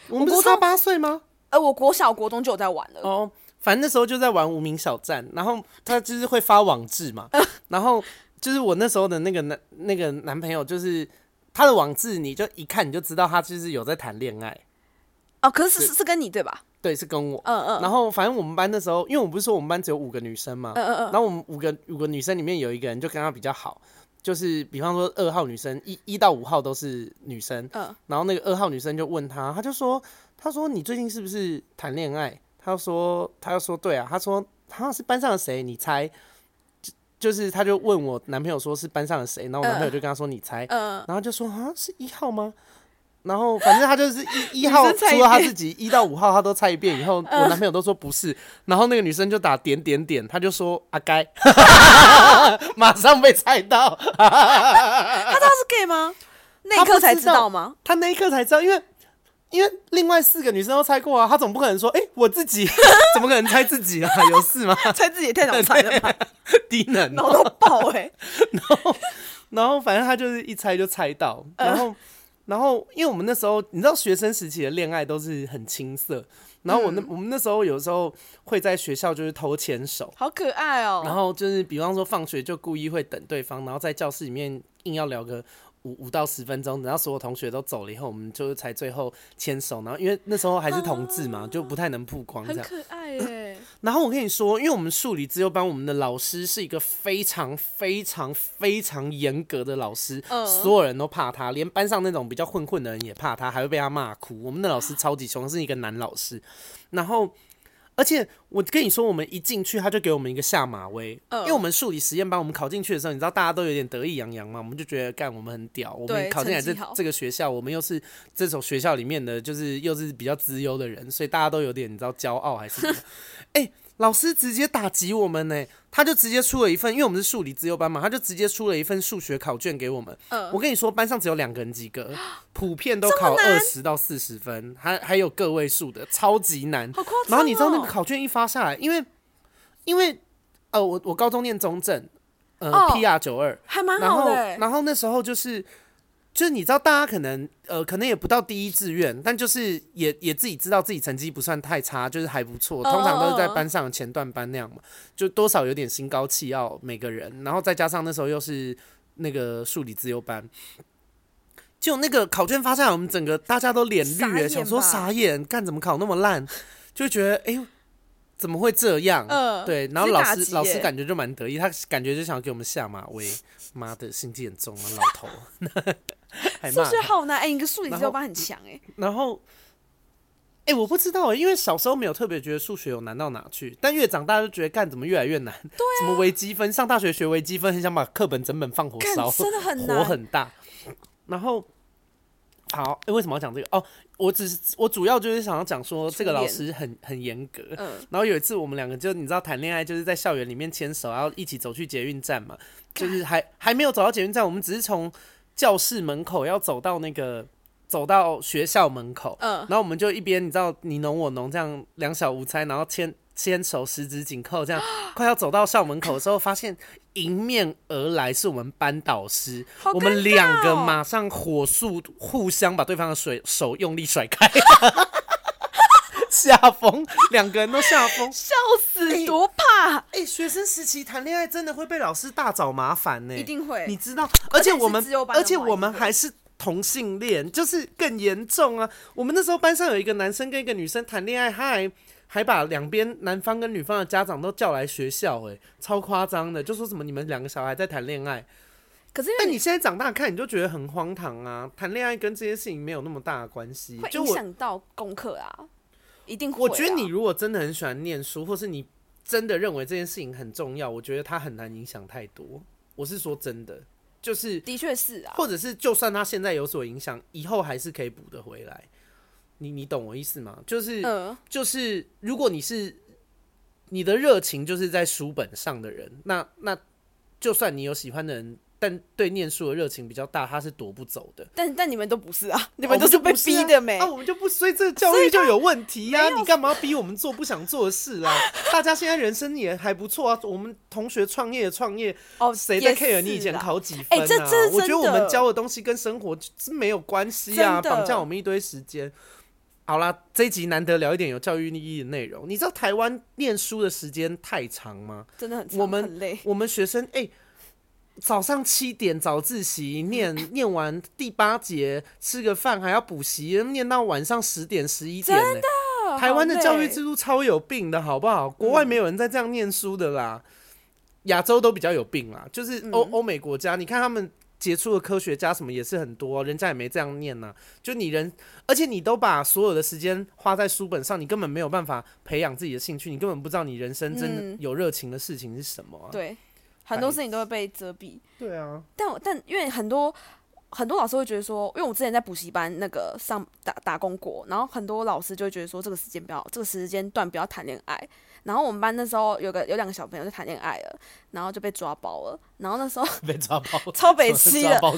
我们不是差八岁吗？
呃，我国小国中就有在玩了
哦。反正那时候就在玩无名小站，然后他就是会发网志嘛，然后就是我那时候的那个男那个男朋友，就是他的网志，你就一看你就知道他就是有在谈恋爱。
哦，可是是是跟你对吧？
对，是跟我。
嗯嗯。
然后反正我们班那时候，因为我不是说我们班只有五个女生嘛，嗯嗯嗯。然后我们五个五个女生里面有一个人就跟他比较好，就是比方说二号女生一一到五号都是女生，嗯。然后那个二号女生就问他，他就说，他说你最近是不是谈恋爱？他说：“他就说对啊。”他说：“他是班上的谁？你猜？就就是，他就问我男朋友说是班上的谁，然后我男朋友就跟他说你猜，嗯、然后就说啊是一号吗？然后反正他就是一 一号，除了他自己一到五号他都猜一遍以后，我男朋友都说不是，然后那个女生就打点点点，他就说阿该，马上被猜到，
他知道是 gay 吗？那一刻才知道吗？
他那一刻才知道，因为。”因为另外四个女生都猜过啊，她总不可能说，哎、欸，我自己 怎么可能猜自己啊？有事吗？
猜自己也太脑残了吧，
低能，
脑都爆哎、欸。
然后，然后反正她就是一猜就猜到，然后，然后因为我们那时候，你知道学生时期的恋爱都是很青涩，然后我那、嗯、我们那时候有时候会在学校就是偷牵手，
好可爱哦。
然后就是比方说放学就故意会等对方，然后在教室里面硬要聊个。五五到十分钟，等到所有同学都走了以后，我们就才最后牵手。然后因为那时候还是同志嘛，啊、就不太能曝光。这样
很可爱耶。
然后我跟你说，因为我们数理自由班，我们的老师是一个非常非常非常严格的老师，嗯、所有人都怕他，连班上那种比较混混的人也怕他，还会被他骂哭。我们的老师超级凶，是一个男老师。然后。而且我跟你说，我们一进去他就给我们一个下马威，因为我们数理实验班，我们考进去的时候，你知道大家都有点得意洋洋嘛，我们就觉得干我们很屌，我们考进来这这个学校，我们又是这种学校里面的，就是又是比较资优的人，所以大家都有点你知道骄傲还是什么？哎。老师直接打击我们呢，他就直接出了一份，因为我们是数理自由班嘛，他就直接出了一份数学考卷给我们。嗯，我跟你说，班上只有两个人及格，普遍都考二十到四十分，还还有个位数的，超级难。好夸张哦。然后你知道那个考卷一发下来，因为因为呃，我我高中念中正，呃，PR 九二，还蛮好的。然后然后那时候就是。就是你知道，大家可能呃，可能也不到第一志愿，但就是也也自己知道自己成绩不算太差，就是还不错。通常都是在班上的前段班那样嘛，就多少有点心高气傲每个人。然后再加上那时候又是那个数理自由班。就那个考卷发下来，我们整个大家都脸绿，想说傻眼，干怎么考那么烂？就觉得哎呦，怎么会这样？
嗯，
对。然后老师老师感觉就蛮得意，他感觉就想给我们下马威。妈的，心机很重啊，老头。
数学好难，哎、欸，你个数理资优班很强哎。
然后，哎、欸，我不知道哎，因为小时候没有特别觉得数学有难到哪去，但越长大就觉得干怎么越来越难。对啊。什么微积分？上大学学微积分，很想把课本整本放火烧，
真的很难，
火很大。然后，好，欸、为什么要讲这个？哦，我只是我主要就是想要讲说，这个老师很很严格。嗯。然后有一次，我们两个就你知道谈恋爱，就是在校园里面牵手，然后一起走去捷运站嘛。就是还还没有走到捷运站，我们只是从教室门口要走到那个走到学校门口。嗯。然后我们就一边你知道你侬我侬这样两小无猜，然后牵牵手十指紧扣这样，快要走到校门口的时候，发现。迎面而来是我们班导师，哦、我们两个马上火速互相把对方的水手用力甩开，吓疯，两个人都吓疯，
笑死，多怕！
哎、欸欸，学生时期谈恋爱真的会被老师大找麻烦呢，
一定会，
你知道？而且我们，而且我们还是同性恋，就是更严重啊！我们那时候班上有一个男生跟一个女生谈恋爱，他还。把两边男方跟女方的家长都叫来学校，欸，哎，超夸张的，就说什么你们两个小孩在谈恋爱。可是，但你现在长大看，你就觉得很荒唐啊！谈恋爱跟这些事情没有那么大的关系，
会影响到功课啊，一定会啊。
我觉得你如果真的很喜欢念书，或是你真的认为这件事情很重要，我觉得它很难影响太多。我是说真的，就是
的确是啊，
或者是就算他现在有所影响，以后还是可以补得回来。你你懂我意思吗？就是、呃、就是，如果你是你的热情就是在书本上的人，那那就算你有喜欢的人，但对念书的热情比较大，他是夺不走的。
但但你们都不是啊，你们都是被逼的没？
啊，我们就不，所以这个教育就有问题呀、啊！你干嘛逼我们做不想做的事啊？大家现在人生也还不错啊，我们同学创业创业哦，谁在 care 你以前考几分啊？欸、这这我觉得我们教的东西跟生活是没有关系啊，绑架我们一堆时间。好啦，这一集难得聊一点有教育意义的内容。你知道台湾念书的时间太长吗？
真的很长，
我
们。
我们学生哎、欸，早上七点早自习，念 念完第八节，吃个饭还要补习，念到晚上十点十一点、欸。真的，台湾的教育制度超有病的，好不好？国外没有人在这样念书的啦，亚、嗯、洲都比较有病啦，就是欧欧美国家，你看他们。杰出的科学家什么也是很多，人家也没这样念呐、啊。就你人，而且你都把所有的时间花在书本上，你根本没有办法培养自己的兴趣，你根本不知道你人生真的有热情的事情是什么、啊嗯。对，很多事情都会被遮蔽。对啊，
但但因为很多很多老师会觉得说，因为我之前在补习班那个上打打工过，然后很多老师就会觉得说，这个时间不要，这个时间段不要谈恋爱。然后我们班那时候有个有两个小朋友就谈恋爱了，然后就被抓包了。然后那时候
被抓包，
超北七的。看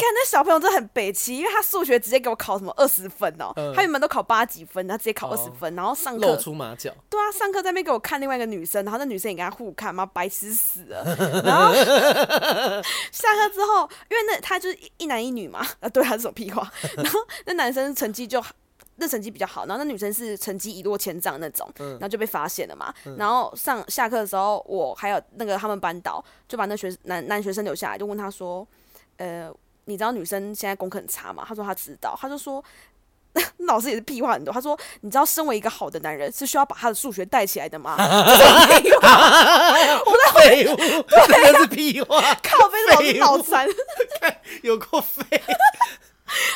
那小朋友真的很北七，因为他数学直接给我考什么二十分哦，嗯、他原本都考八几分，他直接考二十分。哦、然后上课
露出马脚。
对啊，上课在那边给我看另外一个女生，然后那女生也跟他互看，妈白痴死了。然后 下课之后，因为那他就是一男一女嘛，啊，对，他是什么屁话？然后那男生成绩就。那成绩比较好，然后那女生是成绩一落千丈那种，嗯、然后就被发现了嘛。嗯、然后上下课的时候，我还有那个他们班导就把那学男男学生留下来，就问他说：“呃，你知道女生现在功课很差吗？”他说他知道，他就说 老师也是屁话很多。他说：“你知道身为一个好的男人是需要把他的数学带起来的吗？” 这是屁话，我在回，
对，这是屁话，
靠被老师脑残，
有够废。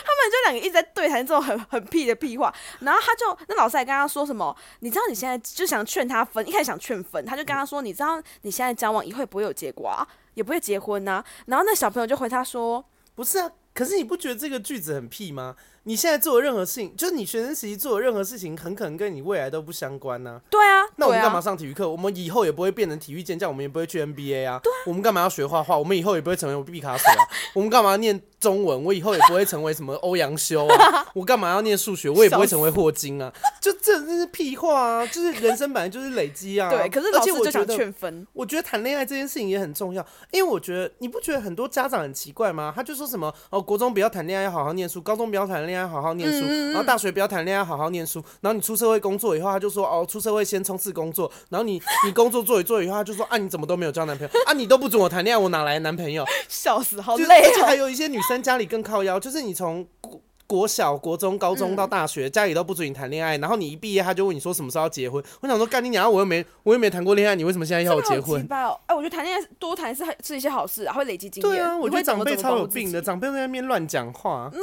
他们就两个一直在对谈这种很很屁的屁话，然后他就那老师还跟他说什么？你知道你现在就想劝他分，一开始想劝分，他就跟他说：“你知道你现在交往以后不会有结果啊，也不会结婚呐、啊。”然后那小朋友就回他说：“
不是啊，可是你不觉得这个句子很屁吗？”你现在做的任何事情，就是你学生时期做的任何事情，很可能跟你未来都不相关呢、啊。
对啊，
那我们干嘛上体育课？啊、我们以后也不会变成体育健将，我们也不会去 NBA 啊。对啊，我们干嘛要学画画？我们以后也不会成为毕卡索啊。我们干嘛要念中文？我以后也不会成为什么欧阳修啊。我干嘛要念数学？我也不会成为霍金啊。就这真是屁话啊！就是人生本来就是累积啊。
对，可是老师就想劝分。
我觉得谈恋爱这件事情也很重要，因为我觉得你不觉得很多家长很奇怪吗？他就说什么哦，国中不要谈恋爱，要好好念书；高中不要谈恋恋爱，好好念书，然后大学不要谈恋爱，好好念书，然后你出社会工作以后，他就说哦，出社会先冲刺工作，然后你你工作做一做以后，他就说啊，你怎么都没有交男朋友啊？你都不准我谈恋爱，我哪来的男朋友？
笑死，好累而
且。还有一些女生家里更靠腰，就是你从。国小、国中、高中到大学，嗯、家里都不准你谈恋爱，然后你一毕业，他就问你说什么时候要结婚。我想说，干你娘！我又没，我又没谈过恋爱，你为什么现在要我结婚？哎、
喔，我觉得谈恋爱多谈是是一些好事啊，会累积经验。
对啊，我觉得长辈超有病的，长辈在那边乱讲话。嗯，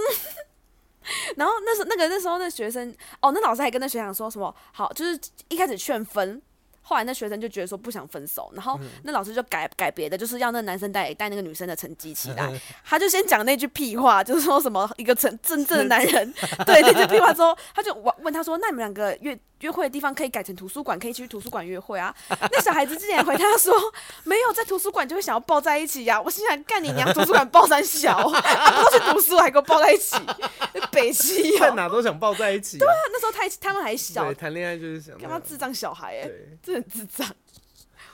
然后那时候那个那时候那学生，哦，那老师还跟那学长说什么？好，就是一开始劝分。后来那学生就觉得说不想分手，然后那老师就改改别的，就是要那男生带带那个女生的成绩起来。他就先讲那句屁话，就是说什么一个真真正的男人，对那句屁话之后，他就问问他说：“那你们两个约约会的地方可以改成图书馆，可以去图书馆约会啊？” 那小孩子之前回他说：“没有，在图书馆就会想要抱在一起呀、啊！”我心想：“干你娘，图书馆抱三小，他 不都去读书，还跟我抱在一起？北七
在哪都想抱在一起、啊。”
对啊，那时候他他们还小，
谈恋爱就是想干
嘛智障小孩哎、欸，很智障，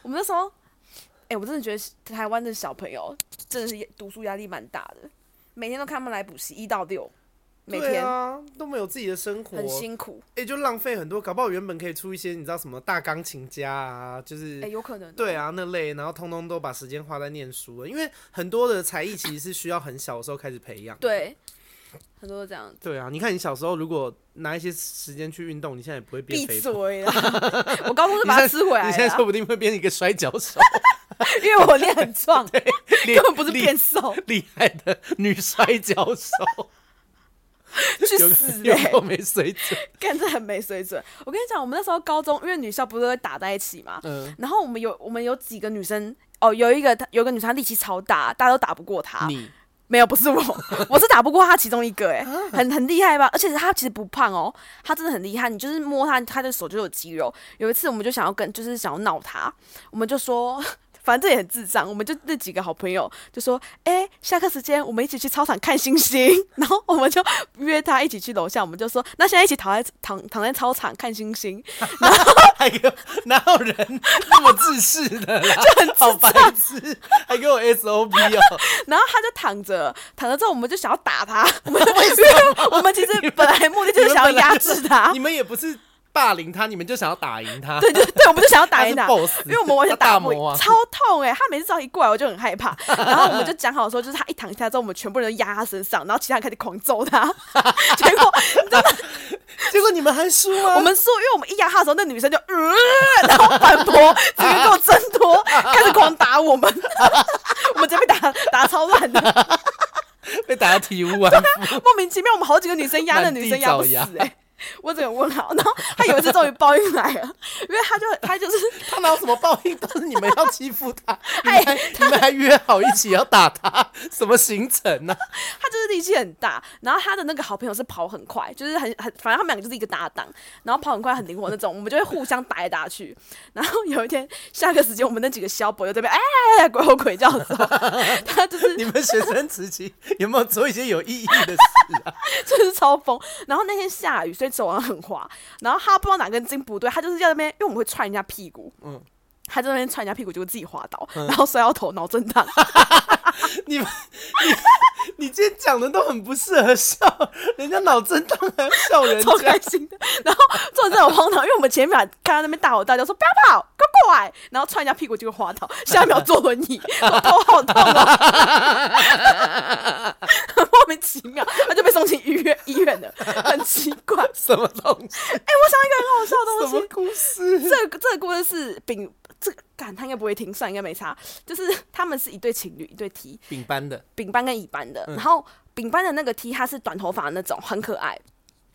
我们那时候，哎、欸，我真的觉得台湾的小朋友真的是读书压力蛮大的，每天都看他们来补习，一到六，每天
啊都没有自己的生活，
很辛苦，
哎、欸，就浪费很多，搞不好原本可以出一些你知道什么大钢琴家啊，就是
哎、欸、有可能，
对啊那类，然后通通都把时间花在念书了，因为很多的才艺其实是需要很小的时候开始培养，
对。很多都这样。
对啊，你看你小时候如果拿一些时间去运动，你现在也不会变肥。
闭嘴啦！我高中就把它吃回来了。
你现在说不定会变成一个摔跤手，
因为我练很壮，对，根本不是变瘦。
厉害的女摔跤手，
去死、欸！
有没水准？
干这很没水准。我跟你讲，我们那时候高中，因为女校不是会打在一起嘛，嗯，然后我们有我们有几个女生，哦，有一个她有个女生她力气超大，大家都打不过她。你。没有，不是我，我是打不过她其中一个，哎，很很厉害吧？而且她其实不胖哦，她真的很厉害。你就是摸她，她的手就有肌肉。有一次，我们就想要跟，就是想要闹她，我们就说。反正也很智障，我们就那几个好朋友就说：“哎、欸，下课时间我们一起去操场看星星。”然后我们就约他一起去楼下，我们就说：“那现在一起躺在躺躺在操场看星星。”然后
还有哪有人那么自私的啦？
就很好白
痴，还给我 SOP 哦。
然后他就躺着，躺着之后我们就想要打他。我们为什么？我们其实本来目的就是想要压制他。
你们也不是。霸凌他，你们就想要打赢他？
对对对，我们就想要打赢他，
他 boss,
因为我们完全打 不赢，超痛哎、欸！他每次只要一过来，我就很害怕。然后我们就讲好说，就是他一躺下之后，我们全部人都压他身上，然后其他人开始狂揍他。结果真的，
结果你们还输吗？
我们输，因为我们一压他的时候，那女生就呃，然后反驳，直接给我挣脱，开始狂打我们。我们直接被打打超烂的，
被打到体无完肤。
莫名其妙，我们好几个女生压那女生压不死哎、欸。我整个问号，然后他有一次终于报应来了，因为他就他就是
他哪有什么报应，都是你们要欺负他，你还你们还约好一起要打他，什么行程呢、啊？
他就是力气很大，然后他的那个好朋友是跑很快，就是很很，反正他们两个就是一个搭档，然后跑很快很灵活那种，我们就会互相打来打去。然后有一天下课时间，我们那几个小宝又在那边哎，哎，哎鬼吼鬼叫的时候，他就是
你们学生时期有没有做一些有意义的事啊？
就是超疯。然后那天下雨，所以。走廊很滑，然后他不知道哪根筋不对，他就是在那边，因为我们会踹人家屁股，嗯，他在那边踹人家屁股，就会自己滑倒，嗯、然后摔到头，脑震荡。
你们，你你今天讲的都很不适合笑，人家脑震荡还要笑人，
超开心的。然后坐在这种荒唐，因为我们前一秒看到那边大吼大叫说不要跑，快过来，然后踹人家屁股就会滑倒，下一秒坐轮椅，头好痛啊。莫名其妙，他就被送进医院很奇怪，
什么东西？哎、
欸，我想一个很好笑的东西，
什么故事？
这个、这个故事是丙，这个干他应该不会听，算应该没差。就是他们是一对情侣，一对 T，
丙班的，
丙班跟乙班的，嗯、然后丙班的那个 T 他是短头发的那种，很可爱。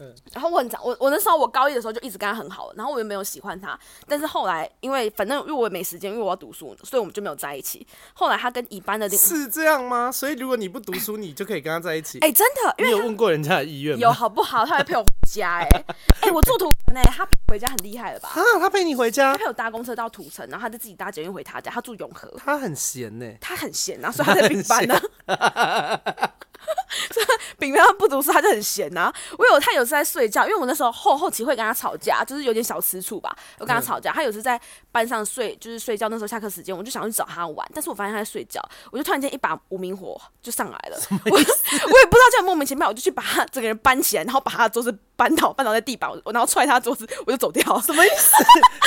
嗯，然后我很早，我我那时候我高一的时候就一直跟他很好，然后我也没有喜欢他，但是后来因为反正因为我也没时间，因为我要读书，所以我们就没有在一起。后来他跟乙班的
是这样吗？所以如果你不读书，你就可以跟他在一起？
哎、欸，真的？因为
你有问过人家的意愿吗？
有好不好？他还陪我回家、欸，哎哎、欸，我住土城哎、欸，他回家很厉害了吧？
啊，他陪你回家？
他陪我搭公车到土城，然后他就自己搭捷运回他家，他住永和。
他很闲呢、欸，
他很闲啊，所以他在丙班呢。丙他不读书，他就很闲呐、啊。我有他有时在睡觉，因为我那时候后后期会跟他吵架，就是有点小吃醋吧。我跟他吵架，他有时在班上睡，就是睡觉。那时候下课时间，我就想去找他玩，但是我发现他在睡觉，我就突然间一把无名火就上来了。我我也不知道这样莫名其妙，我就去把他整个人搬起来，然后把他的桌子搬倒，搬倒在地板，我然后踹他桌子，我就走掉。
什么意思？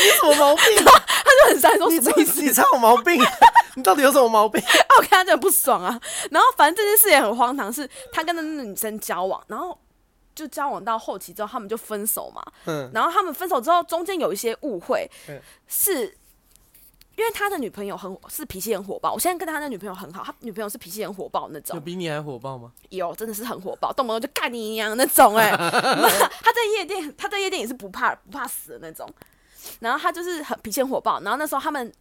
你有什么毛病？
他就很生气说：“什么意思？
你才有毛病！你到底有什么毛病？”
啊，我看他真的不爽啊。然后反正这件事也很荒唐，是他跟那个女生交往，然后就交往到后期之后，他们就分手嘛。嗯。然后他们分手之后，中间有一些误会，是因为他的女朋友很是脾气很火爆。我现在跟他的女朋友很好，他女朋友是脾气很火爆那种。
有比你还火爆吗？
有，真的是很火爆，动不动就干你一样那种。哎，他在夜店，他在夜店也是不怕不怕死的那种。然后他就是很脾气很火爆。然后那时候他们。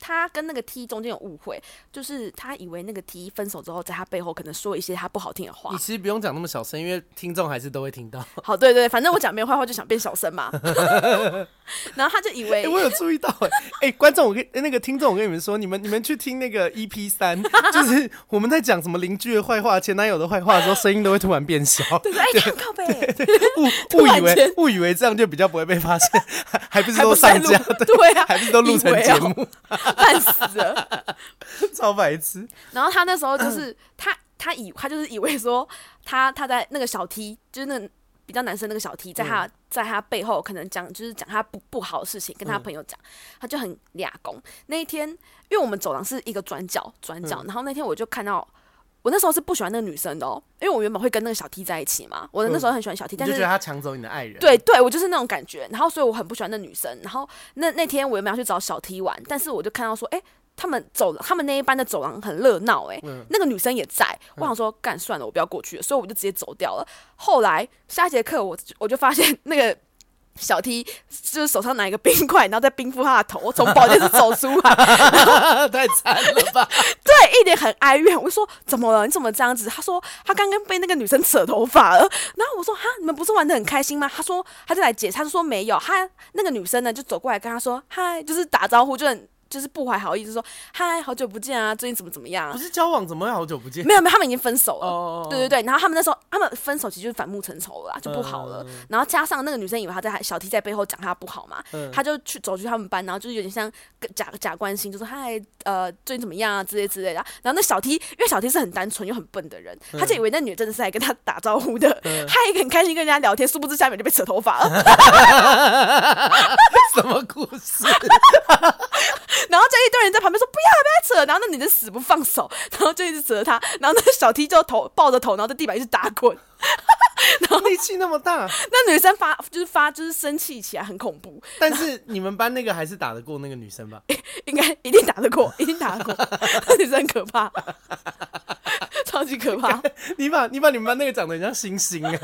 他跟那个 T 中间有误会，就是他以为那个 T 分手之后，在他背后可能说一些他不好听的话。
你其实不用讲那么小声，因为听众还是都会听到。
好，对对，反正我讲没有坏话，就想变小声嘛。然后他就以为，
欸、我有注意到哎、欸，哎、欸，观众，我跟那个听众，我跟你们说，你们你们去听那个 EP 三，就是我们在讲什么邻居的坏话、前男友的坏话的时候，声音都会突然变小。
对对，哎，靠背，
误误以为误以为这样就比较不会被发现，还不是都上架？
对啊，
还不是都录成节目？
烂死了，
超白痴。
然后他那时候就是他他以他就是以为说他他在那个小 T 就是那个。比较男生那个小 T，在他在他背后可能讲，就是讲他不不好的事情，跟他朋友讲，他就很俩攻。那一天，因为我们走廊是一个转角，转角，然后那天我就看到，我那时候是不喜欢那个女生的哦，因为我原本会跟那个小 T 在一起嘛，我那时候很喜欢小 T，但是
就觉得他抢走你的爱人，
对对，我就是那种感觉，然后所以我很不喜欢那女生，然后那那天我原本要去找小 T 玩，但是我就看到说，哎。他们走，他们那一班的走廊很热闹，哎，那个女生也在。我想说，干算了，我不要过去了，所以我就直接走掉了。后来下一节课，我我就发现那个小 T 就是手上拿一个冰块，然后在冰敷他的头，从保健室走出来，
太惨了吧？
对，一脸很哀怨。我说怎么了？你怎么这样子？他说他刚刚被那个女生扯头发了。然后我说哈，你们不是玩的很开心吗？他说他就来解释，他就说没有。他那个女生呢，就走过来跟他说嗨，就是打招呼，就很。就是不怀好意，就说嗨，好久不见啊，最近怎么怎么样啊？
不是交往，怎么会好久不见？
没有没有，他们已经分手了。Oh. 对对对，然后他们那时候他们分手其实就是反目成仇了啦，就不好了。Uh. 然后加上那个女生以为他在小 T 在背后讲他不好嘛，uh. 他就去走去他们班，然后就是有点像假假关心，就说嗨，呃，最近怎么样啊之类之类的。然后那小 T 因为小 T 是很单纯又很笨的人，uh. 他就以为那女的真的是来跟他打招呼的，他也、uh. 很开心跟人家聊天，殊不知下面就被扯头发了。
什么故事？
然后这一堆人在旁边说不要不要扯，然后那女的死不放手，然后就一直扯她，然后那个小 T 就头抱着头，然后在地板一直打滚，
然后力气那么大，
那女生发就是发就是生气起来很恐怖。
但是你们班那个还是打得过那个女生吧？
应该一定打得过，一定打得过。那 女生很可怕，超级可怕。
你把你把你们班那个长得很像星星哎。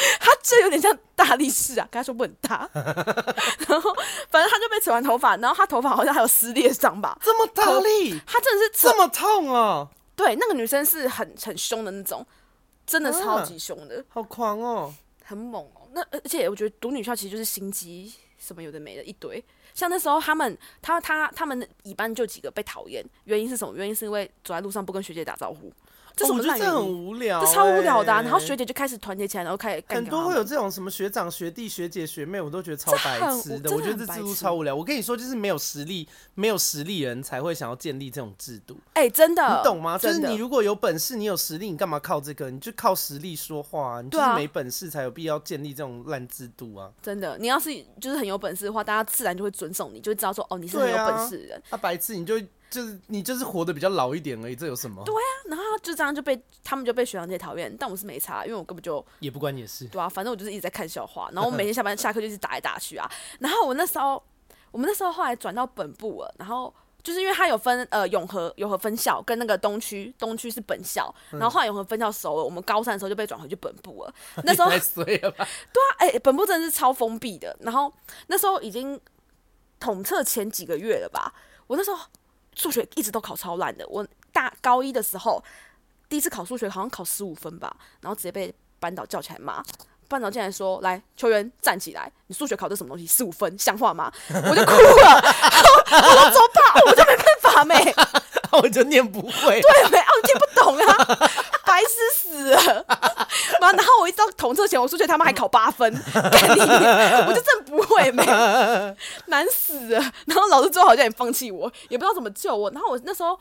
他这有点像大力士啊，跟他说不很大，然后反正他就被扯完头发，然后他头发好像还有撕裂伤吧，
这么大力，
他真的是
这么痛哦。
对，那个女生是很很凶的那种，真的超级凶的，
啊，好狂哦，
很猛哦。那而且我觉得读女校其实就是心机什么有的没的一堆，像那时候他们他他他们乙班就几个被讨厌，原因是什么？原因是因为走在路上不跟学姐打招呼。这什么烂原因？
这很无聊，
这超无聊的。然后学姐就开始团结起来，然后开始
很多会有这种什么学长学弟学姐学妹，我都觉得超白痴的。我觉得这制度超无聊。我跟你说，就是没有实力、没有实力人才会想要建立这种制度。
哎，真的，
你懂吗？就是你如果有本事，你有实力，你干嘛靠这个？你就靠实力说话。啊你就是没本事才有必要建立这种烂制度啊！
真的，你要是就是很有本事的话，大家自然就会尊重你，就会知道说哦，你是很有本事的人。
他白痴，你就。就是你就是活得比较老一点而已，这有什么？
对啊，然后就这样就被他们就被学长姐讨厌，但我是没差，因为我根本就
也不关你的事。
对啊，反正我就是一直在看笑话，然后我每天下班下课就是打来打去啊。然后我那时候，我们那时候后来转到本部了，然后就是因为他有分呃永和永和分校跟那个东区，东区是本校，然后后来永和分校熟了，我们高三的时候就被转回去本部了。那时候太
衰了吧？
对啊，哎、欸，本部真的是超封闭的。然后那时候已经统测前几个月了吧？我那时候。数学一直都考超烂的，我大高一的时候第一次考数学好像考十五分吧，然后直接被班导叫起来骂，班导进来说：“来，球员站起来，你数学考的什么东西？十五分，像话吗？”我就哭了，我说走吧，我就没办法没，
我就念不会，
对没，我听不懂啊，白痴死了。然后我一到统测前，我数学他妈还考八分，干你，我就真不会没，难死了。然后老师最后好像也放弃我，也不知道怎么救我。然后我那时候，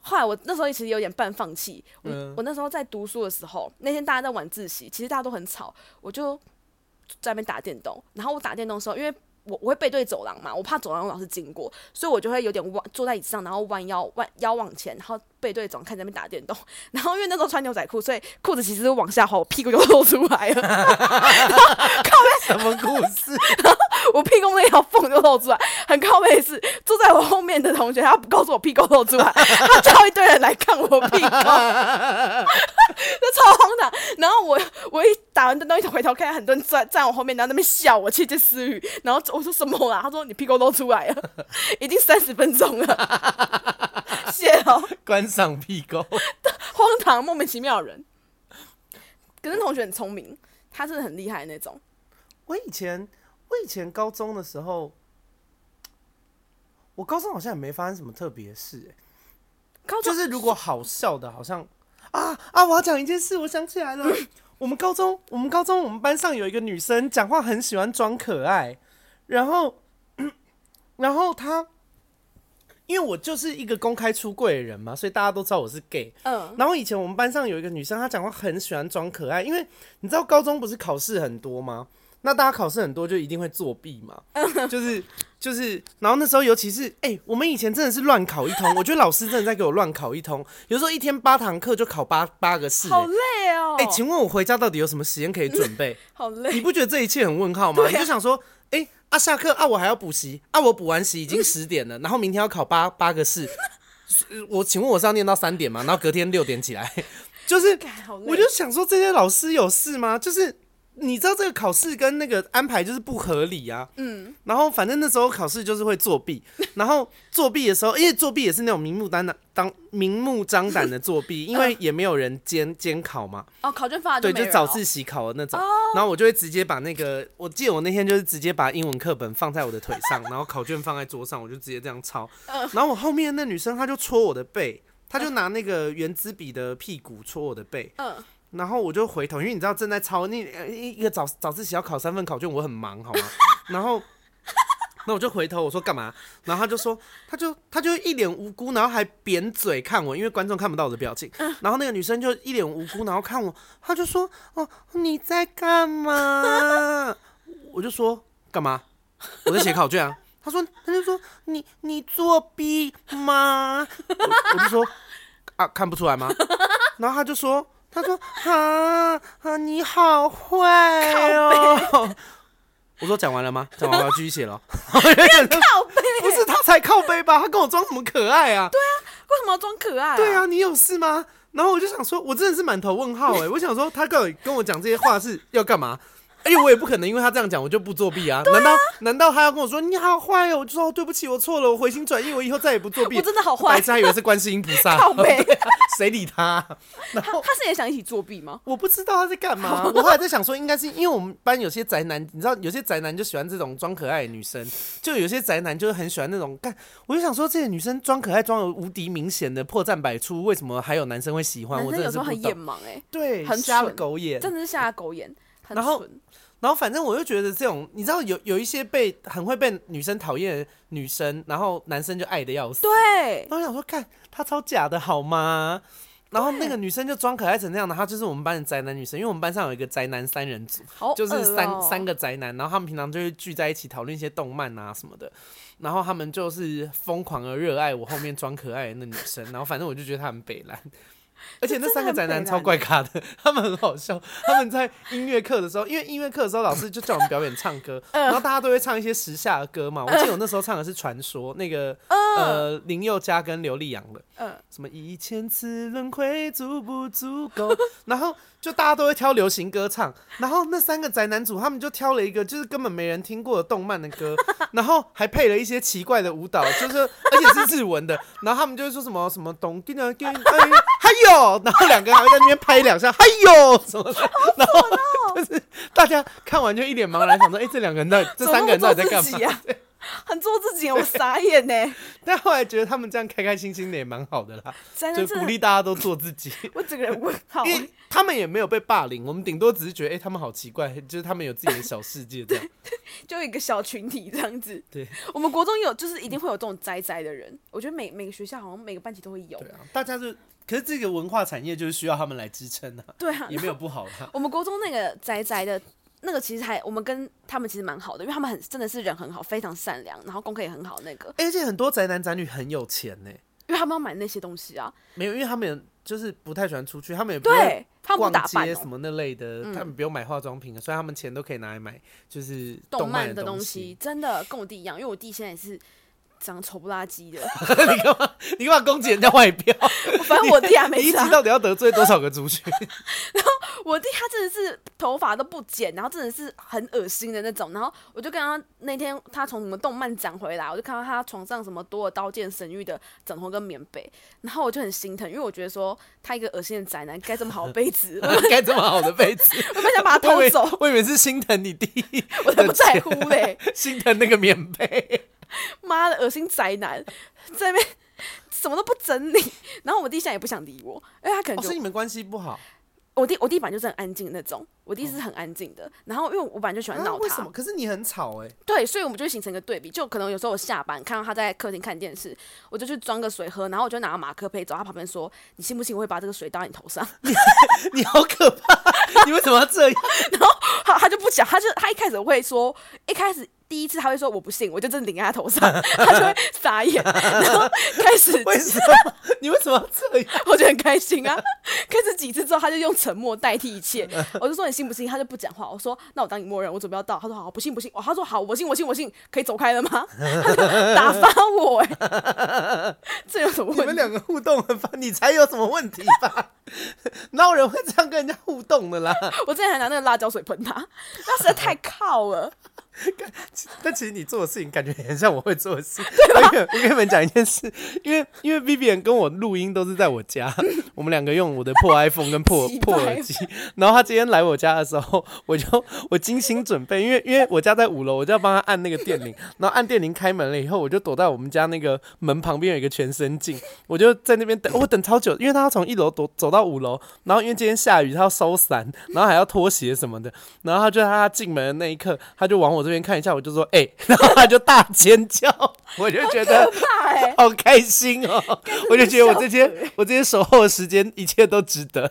后来我那时候其实有点半放弃。我、嗯、我那时候在读书的时候，那天大家在晚自习，其实大家都很吵，我就在那边打电动。然后我打电动的时候，因为我我会背对走廊嘛，我怕走廊老师经过，所以我就会有点弯，坐在椅子上，然后弯腰弯腰往前，然后背对走廊看在那边打电动。然后因为那时候穿牛仔裤，所以裤子其实是往下滑，我屁股就露出来了。靠北
什么故事？
我屁股那条缝就露出来，很靠背是坐在我后面的同学，他不告诉我屁股露出来，他叫一堆人来看我屁股，就超荒唐。然后我我一打完电动，一回头看，很多人站站我后面，然后那边笑我窃窃私语。然后我说什么啊？他说你屁股露出来了，已经三十分钟了。谢哦，
观赏屁股，
荒唐莫名其妙的人。可是同学很聪明，他真的很厉害的那种。
我以前。我以前高中的时候，我高中好像也没发生什么特别事，欸，高中就是如果好笑的，好像啊啊！我要讲一件事，我想起来了，我们高中，我们高中，我们班上有一个女生，讲话很喜欢装可爱，然后，然后她，因为我就是一个公开出柜的人嘛，所以大家都知道我是 gay。嗯，然后以前我们班上有一个女生，她讲话很喜欢装可爱，因为你知道高中不是考试很多吗？那大家考试很多，就一定会作弊嘛？就是就是，然后那时候尤其是哎、欸，我们以前真的是乱考一通，我觉得老师真的在给我乱考一通，有时候一天八堂课就考八八个试、欸，
好累哦。
哎、欸，请问我回家到底有什么时间可以准备？
好累，
你不觉得这一切很问号吗？啊、你就想说，哎、欸、啊，下课啊，我还要补习啊，我补完习已经十点了，然后明天要考八八个试，我请问我是要念到三点吗？然后隔天六点起来，就是，我就想说这些老师有事吗？就是。你知道这个考试跟那个安排就是不合理啊，嗯，然后反正那时候考试就是会作弊，然后作弊的时候，因为作弊也是那种明目张胆、当明目张胆的作弊，因为也没有人监监考嘛，
哦，考卷发
对，就早自习考的那种，然后我就会直接把那个，我记得我那天就是直接把英文课本放在我的腿上，然后考卷放在桌上，我就直接这样抄，然后我后面那女生她就戳我的背，她就拿那个圆珠笔的屁股戳我的背，嗯。然后我就回头，因为你知道正在抄那一一个早早自习要考三份考卷，我很忙，好吗？然后，那我就回头，我说干嘛？然后他就说，他就他就一脸无辜，然后还扁嘴看我，因为观众看不到我的表情。然后那个女生就一脸无辜，然后看我，他就说：“哦，你在干嘛？”我就说：“干嘛？我在写考卷啊。”他说：“他就说你你作弊吗？”我我就说：“啊，看不出来吗？”然后他就说。他说：“啊啊，你好坏哦！” 我说：“讲完了吗？讲完我要继续写了。” 靠
背，
不是他才靠背吧？他跟我装什么可爱啊？
对啊，为什么要装可爱啊？
对啊，你有事吗？然后我就想说，我真的是满头问号哎！我想说，他跟我跟我讲这些话是要干嘛？哎呦，我也不可能因为他这样讲，我就不作弊啊！难道难道他要跟我说你好坏哦？我就说对不起，我错了，我回心转意，我以后再也不作弊。
我真的好坏，
白痴还以为是观世音菩萨。靠北，谁理他？然后
他是也想一起作弊吗？
我不知道他在干嘛。我后来在想说，应该是因为我们班有些宅男，你知道，有些宅男就喜欢这种装可爱的女生，就有些宅男就是很喜欢那种干。我就想说，这些女生装可爱，装的无敌明显的破绽百出，为什么还有男生会喜欢？我真的是很
眼盲哎，
对，很瞎了狗眼，
真的是瞎了狗眼。
然后。然后反正我就觉得这种，你知道有有一些被很会被女生讨厌的女生，然后男生就爱的要死。
对。
然后我想说，看她超假的好吗？然后那个女生就装可爱成那样的，她就是我们班的宅男女生，因为我们班上有一个宅男三人组，哦、就是三三个宅男，然后他们平常就会聚在一起讨论一些动漫啊什么的，然后他们就是疯狂而热爱我后面装可爱的那女生，然后反正我就觉得他很北烂。而且那三个宅男超怪咖的，他们很好笑。他们在音乐课的时候，因为音乐课的时候老师就叫我们表演唱歌，然后大家都会唱一些时下的歌嘛。我记得我那时候唱的是《传说》，那个呃林宥嘉跟刘力扬的，什么一千次轮回足不足够？然后就大家都会挑流行歌唱，然后那三个宅男组他们就挑了一个就是根本没人听过的动漫的歌，然后还配了一些奇怪的舞蹈，就是而且是日文的。然后他们就会说什么什么咚叮当叮哎，还有，然后两个人还会在那边拍两下，还有什么的，然后就是大家看完就一脸茫然，想说，哎，这两个人在这三个人到底在干嘛？
很做自己，我傻眼呢。
但后来觉得他们这样开开心心的也蛮好的啦，就鼓励大家都做自己。
我整个人问号，
因为他们也没有被霸凌，我们顶多只是觉得，哎、欸，他们好奇怪，就是他们有自己的小世界这样，
就一个小群体这样子。
对，
我们国中有，就是一定会有这种宅宅的人。我觉得每每个学校好像每个班级都会有。
对啊，大家就，可是这个文化产业就是需要他们来支撑啊。
对啊，
也没有不好的。
我们国中那个宅宅的。那个其实还，我们跟他们其实蛮好的，因为他们很真的是人很好，非常善良，然后功课也很好。那个，
而且很多宅男宅女很有钱呢，
因为他们要买那些东西啊。
没有，因为他们就是不太喜欢出去，他们也不
对，
逛街什么那类的，他们不用买化妆品，所以他们钱都可以拿来买就是动漫的东西。
真的跟我弟一样，因为我弟现在也是。长丑不拉几的，
你干嘛？你干嘛攻击人家外表？
反正我弟还没。
你一集到底要得罪多少个族群？
然后我弟他真的是头发都不剪，然后真的是很恶心的那种。然后我就跟他那天他从什么动漫展回来，我就看到他床上什么多了刀剑神域的枕头跟棉被，然后我就很心疼，因为我觉得说他一个恶心的宅男该这么好的被子，
该这么好的被子，
我本想把他偷走。
我以为是心疼你弟，
我才不在乎嘞，
心疼那个棉被。
妈的，恶心宅男，在那边什么都不整理，然后我弟现在也不想理我，因为他可能
是你们关系不好。
我弟我弟本来就是很安静的那种，我弟是很安静的，然后因为我本来就喜欢闹他、啊，
为什么？可是你很吵哎、欸。
对，所以我们就会形成一个对比，就可能有时候我下班看到他在客厅看电视，我就去装个水喝，然后我就拿马克杯走他旁边说：“你信不信我会把这个水倒你头上？”
你好可怕！你为什么要这样？
然后他他就不讲，他就他一开始会说，一开始。第一次他会说我不信，我就真的顶在他头上，他就会傻眼，然后开始
为什么？你为什么要这样？
我就很开心啊。开始几次之后，他就用沉默代替一切。我就说你信不信？他就不讲话。我说那我当你默认，我准备要到。他说好，不信不信。哦，他说好，我信我信我信，可以走开了吗？他就打发我哎、欸，这有什么问题？
你们两个互动很烦，你才有什么问题吧？哪有人会这样跟人家互动的啦？
我之前还拿那个辣椒水喷他，那实在太靠了。
但其实你做的事情感觉很像我会做的事。我跟你们讲一件事，因为因为 Vivian 跟我录音都是在我家，我们两个用我的破 iPhone 跟破破耳机。然后他今天来我家的时候，我就我精心准备，因为因为我家在五楼，我就要帮他按那个电铃。然后按电铃开门了以后，我就躲在我们家那个门旁边有一个全身镜，我就在那边等，我等超久，因为他要从一楼躲走到五楼，然后因为今天下雨，他要收伞，然后还要脱鞋什么的，然后他就在他进门的那一刻，他就往我这边看一下，我就说哎、欸，然后他就大尖叫，我就觉得好 开心哦，我就觉得我这些我这些守候的时间，一切都值得。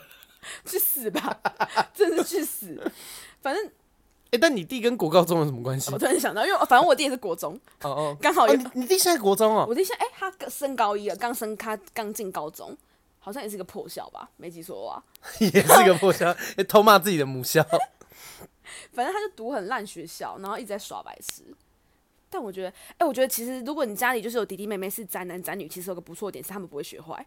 去死吧，真是去死！反正
哎、欸，但你弟跟国高中有什么关系？
我突然想到，因为反正我弟也是国中，哦哦，刚好有、哦、
你弟现在国中哦，
我弟现在哎、欸，他升高一了，刚升他刚进高中，好像也是个破校吧，没记错的话，
也是个破校，偷骂自己的母校。
反正他就读很烂学校，然后一直在耍白痴。但我觉得，哎、欸，我觉得其实如果你家里就是有弟弟妹妹是宅男宅女，其实有个不错点是他们不会学坏，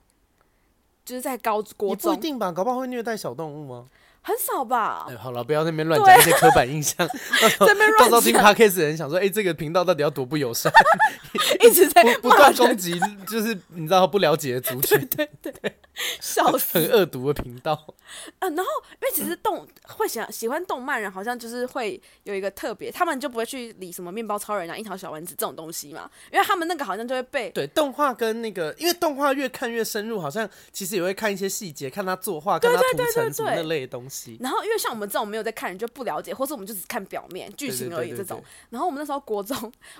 就是在高国中。
不一定吧，搞不好会虐待小动物吗？
很少吧。
哎，好了，不要那边乱讲一些刻板印象。
在那边乱讲。到时候
听 Podcast 的人想说，哎、欸，这个频道到底要多不友善？
一直在
不断攻击，就是你知道不了解的族群。
对对对，笑死，
很恶毒的频道。
嗯，然后因为其实动会想喜欢动漫人，好像就是会有一个特别，他们就不会去理什么面包超人啊、樱桃小丸子这种东西嘛，因为他们那个好像就会被
对动画跟那个，因为动画越看越深入，好像其实也会看一些细节，看他作画，看他涂层什么那类的东西。
然后因为像我们这种没有在看人就不了解，或是我们就只看表面剧情而已这种。然后我们那时候国中，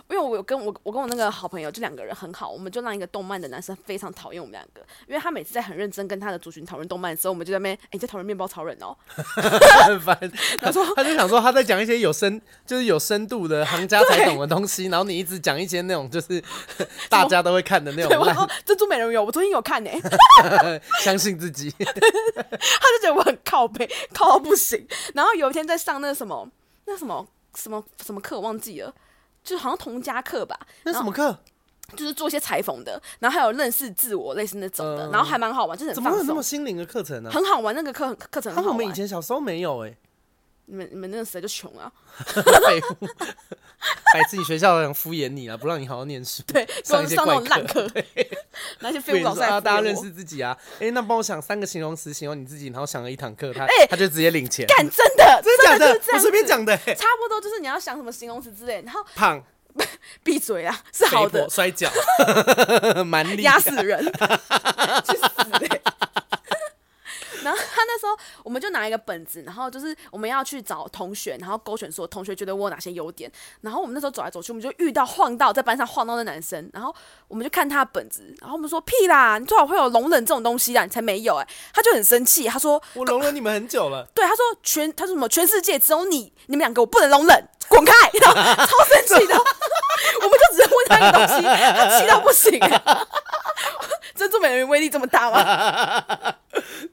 因为我有跟我我跟我那个好朋友就两个人很好，我们就让一个动漫的男生非常讨厌我们两个，因为他每次在很认真跟他的族群讨论动漫的时候，我们就在那边哎、欸、在讨论面包超人哦，
很烦。他说他就想说他在讲一些有深就是有深度的行家才懂的东西，然后你一直讲一些那种就是 大家都会看的那种。
我说珍珠美人鱼，我昨天有看呢、
欸，相信自己。他
就觉得我很靠北，靠到不行。然后有一天在上那什么那什么什么什么课，我忘记了，就好像同家课吧。
那什么课？
就是做一些裁缝的，然后还有认识自我类似那种的，嗯、然后还蛮好玩，就是很放松。怎么会有
那么心灵的课程呢？
很好玩，那个课课程很好玩。
我们以前小时候没有哎、欸。
你们你们那个时代就穷啊！
还自己学校想敷衍你啊，不让你好好念书，
对，上一些怪课，那 些废物老师啊，
大家认识自己啊。哎、欸，那帮我想三个形容词形容你自己，然后想了一堂课，他、欸、他就直接领钱。
干真的，
真的假的？
的
我随便讲的、欸，
差不多就是你要想什么形容词之类，然后
胖。
闭嘴啊，是好的，
摔跤，蛮
压死人，去死嘞！然后他那时候，我们就拿一个本子，然后就是我们要去找同学，然后勾选说同学觉得我有哪些优点。然后我们那时候走来走去，我们就遇到晃到在班上晃到的男生，然后我们就看他的本子，然后我们说屁啦，你最好会有容忍这种东西啦，你才没有哎、欸！他就很生气，他说
我容忍你们很久了。
对，他说全他说什么全世界只有你，你们两个我不能容忍，滚开！然后超生气的，我们就只能问他一个东西，他气到不行、欸。珍珠美人鱼威力这么大吗？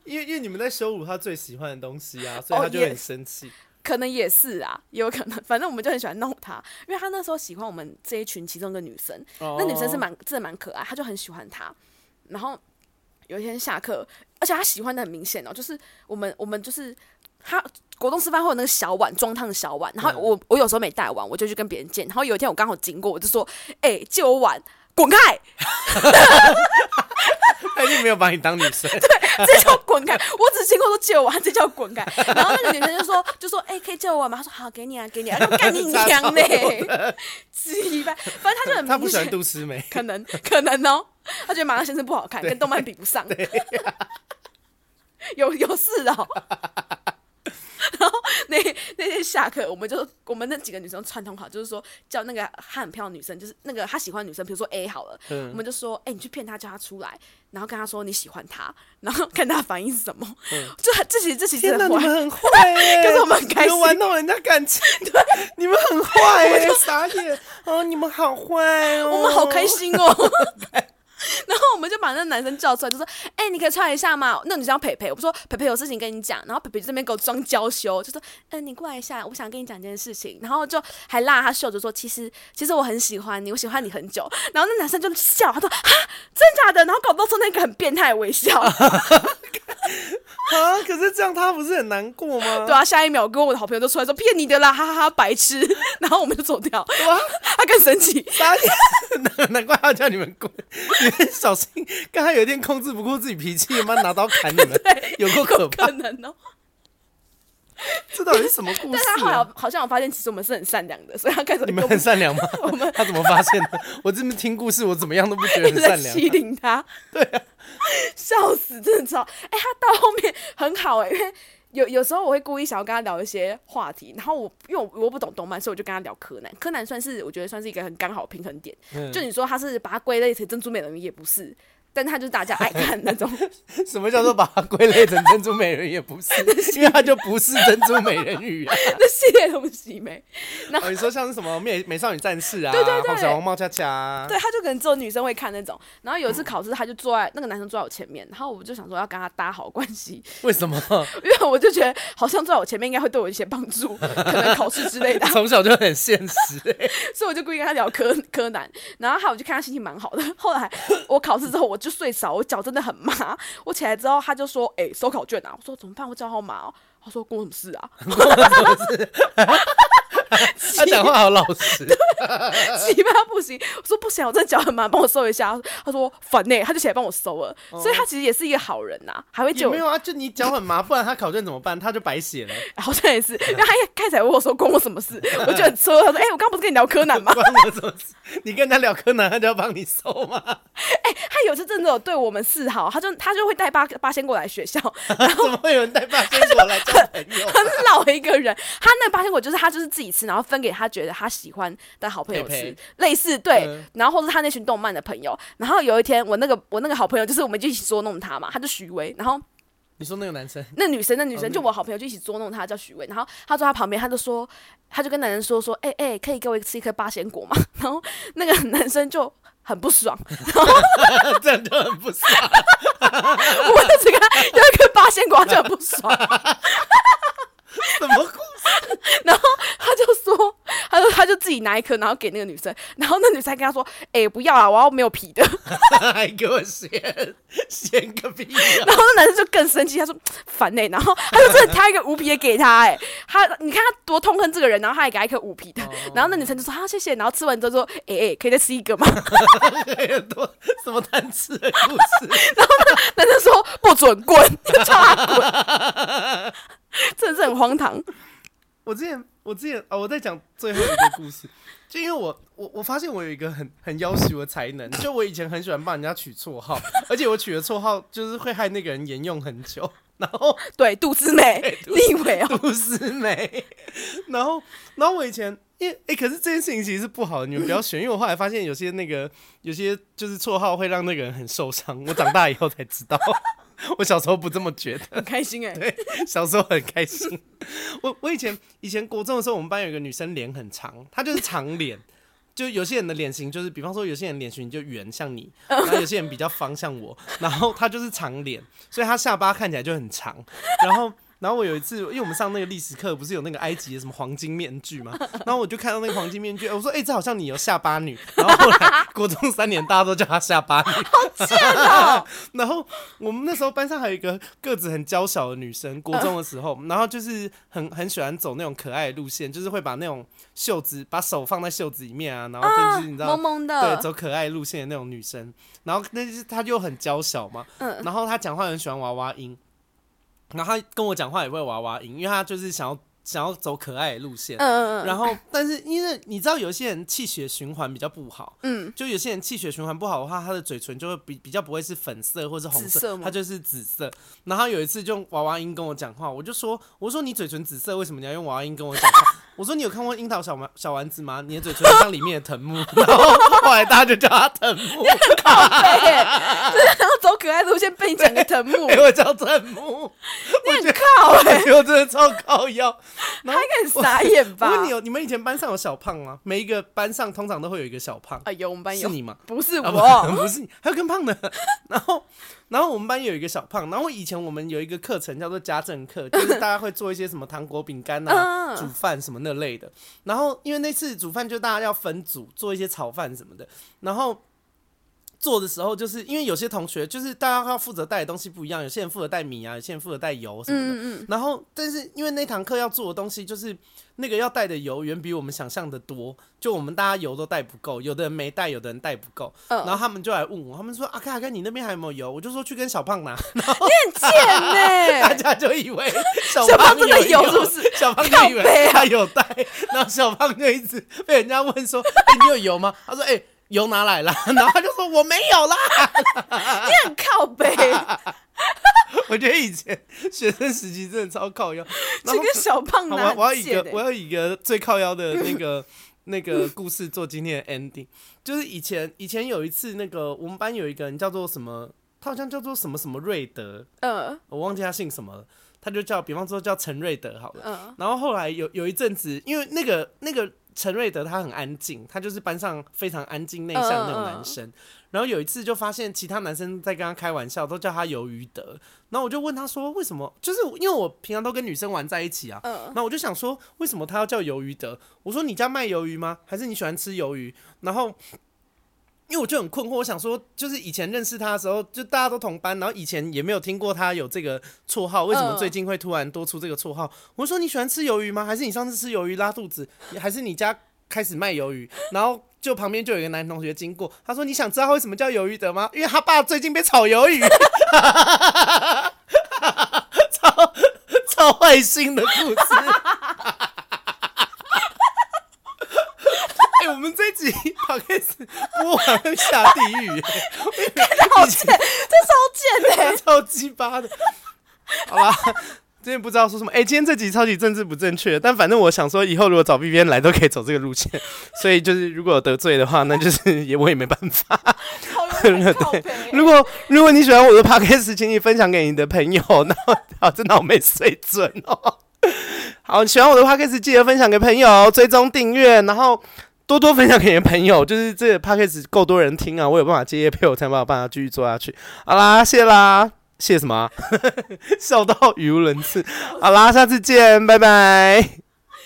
因为因为你们在羞辱他最喜欢的东西啊，所以他就很生气。
可能也是啊，也有可能。反正我们就很喜欢弄他，因为他那时候喜欢我们这一群其中一个女生，那女生是蛮真的蛮可爱，他就很喜欢她。然后有一天下课，而且他喜欢的很明显哦，就是我们我们就是他国中吃饭会有那个小碗装汤的小碗，然后我我有时候没带碗，我就去跟别人借。然后有一天我刚好经过，我就说：“哎，借我碗，滚开！”
他一定没有把你当女生，对，
这叫滚开。我只经过说借我碗，这叫滚开。然后那个女生就说，就说，哎、欸，可以借我碗吗？他说好，给你啊，给你啊，干你娘呢？鸡巴，反正他就很，
他不喜欢杜思梅，
可能可能哦，他觉得马上先生不好看，跟动漫比不上，有有事哦。然后那那天下课，我们就我们那几个女生串通好，就是说叫那个她很漂亮的女生，就是那个她喜欢的女生，比如说 A 好了，嗯、我们就说，哎、欸，你去骗她，叫她出来，然后跟她说你喜欢她，然后看她反应是什么。嗯、就这其实这其实很 坏，
很坏，
可是我们很开心，
玩弄人家感情，对，你们很坏，哎，傻眼，哦，你们好坏哦，
我们好开心哦。然后我们就把那个男生叫出来，就说：“哎、欸，你可以出一下吗？”那女生叫培培，我说：“培培有事情跟你讲。”然后培培这边给我装娇羞，就说：“嗯、呃，你过来一下，我想跟你讲一件事情。”然后就还拉他袖子说：“其实，其实我很喜欢你，我喜欢你很久。”然后那男生就笑，他说：“啊，真假的？”然后搞到说那个很变态的微笑。
啊！可是这样他不是很难过吗？
对啊，下一秒跟我的好朋友都出来说：“骗你的啦，哈哈哈，白痴！”然后我们就走掉。哇，他更生气，
难难怪他叫你们滚，小心，刚才有一点控制不过自己脾气，妈拿刀砍你们，有够可怕。可能哦。这到底是什么故事、啊？
但他好像好像我发现，其实我们是很善良的，所以他开始
你们很善良吗？我们 他怎么发现的？我这边听故事，我怎么样都不觉得很善良、啊。
欺凌他，
对啊，
笑死，真的超哎、欸，他到后面很好哎、欸，因为有有时候我会故意想要跟他聊一些话题，然后我因为我我不懂动漫，所以我就跟他聊柯南。柯南算是我觉得算是一个很刚好平衡点。嗯、就你说他是把它归类成珍珠美人鱼，也不是。但他就是大家爱看那种，
什么叫做把它归类成珍珠美人鱼也不是，因为它就不是珍珠美人鱼啊，
那系列东西没。然后、
哦、你说像是什么美美少女战士啊，
对对对，
小红帽恰恰，
对，他就可能只有女生会看那种。然后有一次考试，他就坐在那个男生坐在我前面，然后我就想说要跟他搭好关系。
为什么？
因为我就觉得好像坐在我前面应该会对我一些帮助，可能考试之类的。
从小就很现实、欸，
所以我就故意跟他聊柯柯南。然后还有我就看他心情蛮好的。后来我考试之后我就睡着，我脚。真的很麻，我起来之后他就说：“哎、欸，收考卷啊！”我说：“怎么办？我脚好麻哦。”他说：“关我什么事啊？”
他讲话好老实，
奇葩不行。我说：“不行，我这脚很麻，帮我收一下。”他说：“烦呢。”他就起来帮我收了。哦、所以他其实也是一个好人呐，还会救。
没有啊，就你脚很麻，不然他考卷怎么办？他就白写了。
好像也是，因为他一开始问我说：“关我什么事？” 我就很车。他说：“哎、欸，我刚不是跟你聊柯南吗？”
关我什么事？你跟他聊柯南，他就要帮你收吗？
哎、欸，他有次真的有对我们示好，他就他就会带八八仙过来学校。然后
怎么会有人带八仙过来交朋友？
很老一个人，他那八仙果就是他就是自己吃，然后分给他觉得他喜欢的好朋友吃，佩佩类似对。嗯、然后或是他那群动漫的朋友。然后有一天，我那个我那个好朋友就是我们就一起捉弄他嘛，他就许巍。然后
你说那个男生，
那女生那女生就我好朋友就一起捉弄他，叫许巍。然后他坐他旁边，他就说，他就跟男生说说，哎、欸、哎、欸，可以给我吃一颗八仙果吗？然后那个男生就。很不爽，然后
这样就很不爽。
我一直跟他有一颗八仙果就很不爽。
什么故事？
然后他就说，他说他就自己拿一颗，然后给那个女生，然后那女生跟他说：“哎、欸，不要啊，我要没有皮的。”
还给我嫌嫌个屁、啊！
然后那男生就更生气，他说：“烦呢、欸。”然后他就真的挑一个无皮的给他、欸，哎，他你看他多痛恨这个人，然后他还给他一颗无皮的。哦、然后那女生就说：“啊，谢谢。”然后吃完之后说：“哎、欸、哎，可以再吃一个吗？”
多什么贪吃的故事？
然后那男生说：“不准滚，就叫他滚。”很荒唐。
我之前，我之前哦，我在讲最后一个故事。就因为我我我发现我有一个很很要求的才能，就我以前很喜欢帮人家取绰号，而且我取的绰号就是会害那个人沿用很久。然后
对杜思美，你以为哦？
杜思美。然后然后我以前因为哎、欸，可是这件事情其实是不好的，你们不要选，因为我后来发现有些那个有些就是绰号会让那个人很受伤。我长大以后才知道，我小时候不这么觉得，
很开心哎、欸。
对，小时候很开心。我我以前以前国中的时候，我们班有一个女生脸很长，她就是长脸。就有些人的脸型就是，比方说有些人脸型就圆，像你，然后有些人比较方，像我，然后她就是长脸，所以她下巴看起来就很长，然后。然后我有一次，因为我们上那个历史课，不是有那个埃及的什么黄金面具嘛？然后我就看到那个黄金面具，我说：“哎、欸，这好像你有下巴女。”然后后来 国中三年，大家都叫她下巴女，
好贱哦。
然后我们那时候班上还有一个个子很娇小的女生，国中的时候，然后就是很很喜欢走那种可爱的路线，就是会把那种袖子，把手放在袖子里面啊，然后就是你知道，
萌萌的，
对，走可爱路线的那种女生。然后那是她就很娇小嘛，然后她讲话很喜欢娃娃音。然后他跟我讲话也会娃娃音，因为他就是想要想要走可爱的路线。嗯嗯然后，但是因为你知道，有些人气血循环比较不好。嗯。就有些人气血循环不好的话，他的嘴唇就会比比较不会是粉色或是红色，他就是紫色。然后有一次就用娃娃音跟我讲话，我就说：“我说你嘴唇紫色，为什么你要用娃娃音跟我讲话？”我说：“你有看过樱桃小丸小丸子吗？你的嘴唇像里面的藤木。”然后后来大家就叫他藤木。
靠背耶，然后走可爱路线被你讲个藤木，
给 我叫藤木。
你很靠哎，
我真的超靠腰。
他应该很傻眼吧？
我问你哦，你们以前班上有小胖吗？每一个班上通常都会有一个小胖。
啊，有我们班有。
是你吗？
不是我，
不是你，还有更胖的。然后。然后我们班有一个小胖，然后以前我们有一个课程叫做家政课，就是大家会做一些什么糖果、饼干啊、煮饭什么那类的。然后因为那次煮饭就大家要分组做一些炒饭什么的，然后做的时候就是因为有些同学就是大家要负责带的东西不一样，有些人负责带米啊，有些人负责带油什么的。然后但是因为那堂课要做的东西就是。那个要带的油远比我们想象的多，就我们大家油都带不够，有的人没带，有的人带不够。Uh. 然后他们就来问我，他们说：“阿开阿开，你那边还有没有油？”我就说：“去跟小胖拿。”然
很贱呢，
大家就以为小
胖，小胖真的有，是不是？
小胖就以为他有带，然后小胖就一直被人家问说：“哎、欸，你有油吗？”他说：“哎、欸，油拿来了。”然后他就说：“我没有啦。”
你很靠北。
我觉得以前学生时期真的超靠腰，
这个小胖男，
我要以一个我要以一个最靠腰的那个那个故事做今天的 ending，就是以前以前有一次那个我们班有一个人叫做什么，他好像叫做什么什么瑞德，嗯，我忘记他姓什么了，他就叫比方说叫陈瑞德好了，嗯，然后后来有有一阵子，因为那个那个陈瑞德他很安静，他就是班上非常安静内向的那种男生。然后有一次就发现其他男生在跟他开玩笑，都叫他鱿鱼德。然后我就问他说：“为什么？”就是因为我平常都跟女生玩在一起啊。嗯。那我就想说，为什么他要叫鱿鱼德？我说：“你家卖鱿鱼吗？还是你喜欢吃鱿鱼？”然后因为我就很困惑，我想说，就是以前认识他的时候，就大家都同班，然后以前也没有听过他有这个绰号，为什么最近会突然多出这个绰号？我说：“你喜欢吃鱿鱼吗？还是你上次吃鱿鱼拉肚子？还是你家开始卖鱿鱼？”然后。就旁边就有一个男同学经过，他说：“你想知道为什么叫鱿鱼德吗？因为他爸最近被炒鱿鱼，超 超坏心的故事。”哎、欸，我们这一集好开始播完会下地狱，
好贱，这超贱的，
超鸡巴的，好吧。今天不知道说什么，哎、欸，今天这集超级政治不正确，但反正我想说，以后如果找 B B 来都可以走这个路线，所以就是如果有得罪的话，那就是也我也没办法。对，如果如果你喜欢我的 Podcast，请你分享给你的朋友。然后好，真的好没水准哦。好，喜欢我的 Podcast，记得分享给朋友，追踪订阅，然后多多分享给你的朋友。就是这个 Podcast 够多人听啊，我有办法接业配，我才没有办法继续做下去。好啦，谢啦。谢什么？笑到语无伦次。好啦，下次见，拜拜。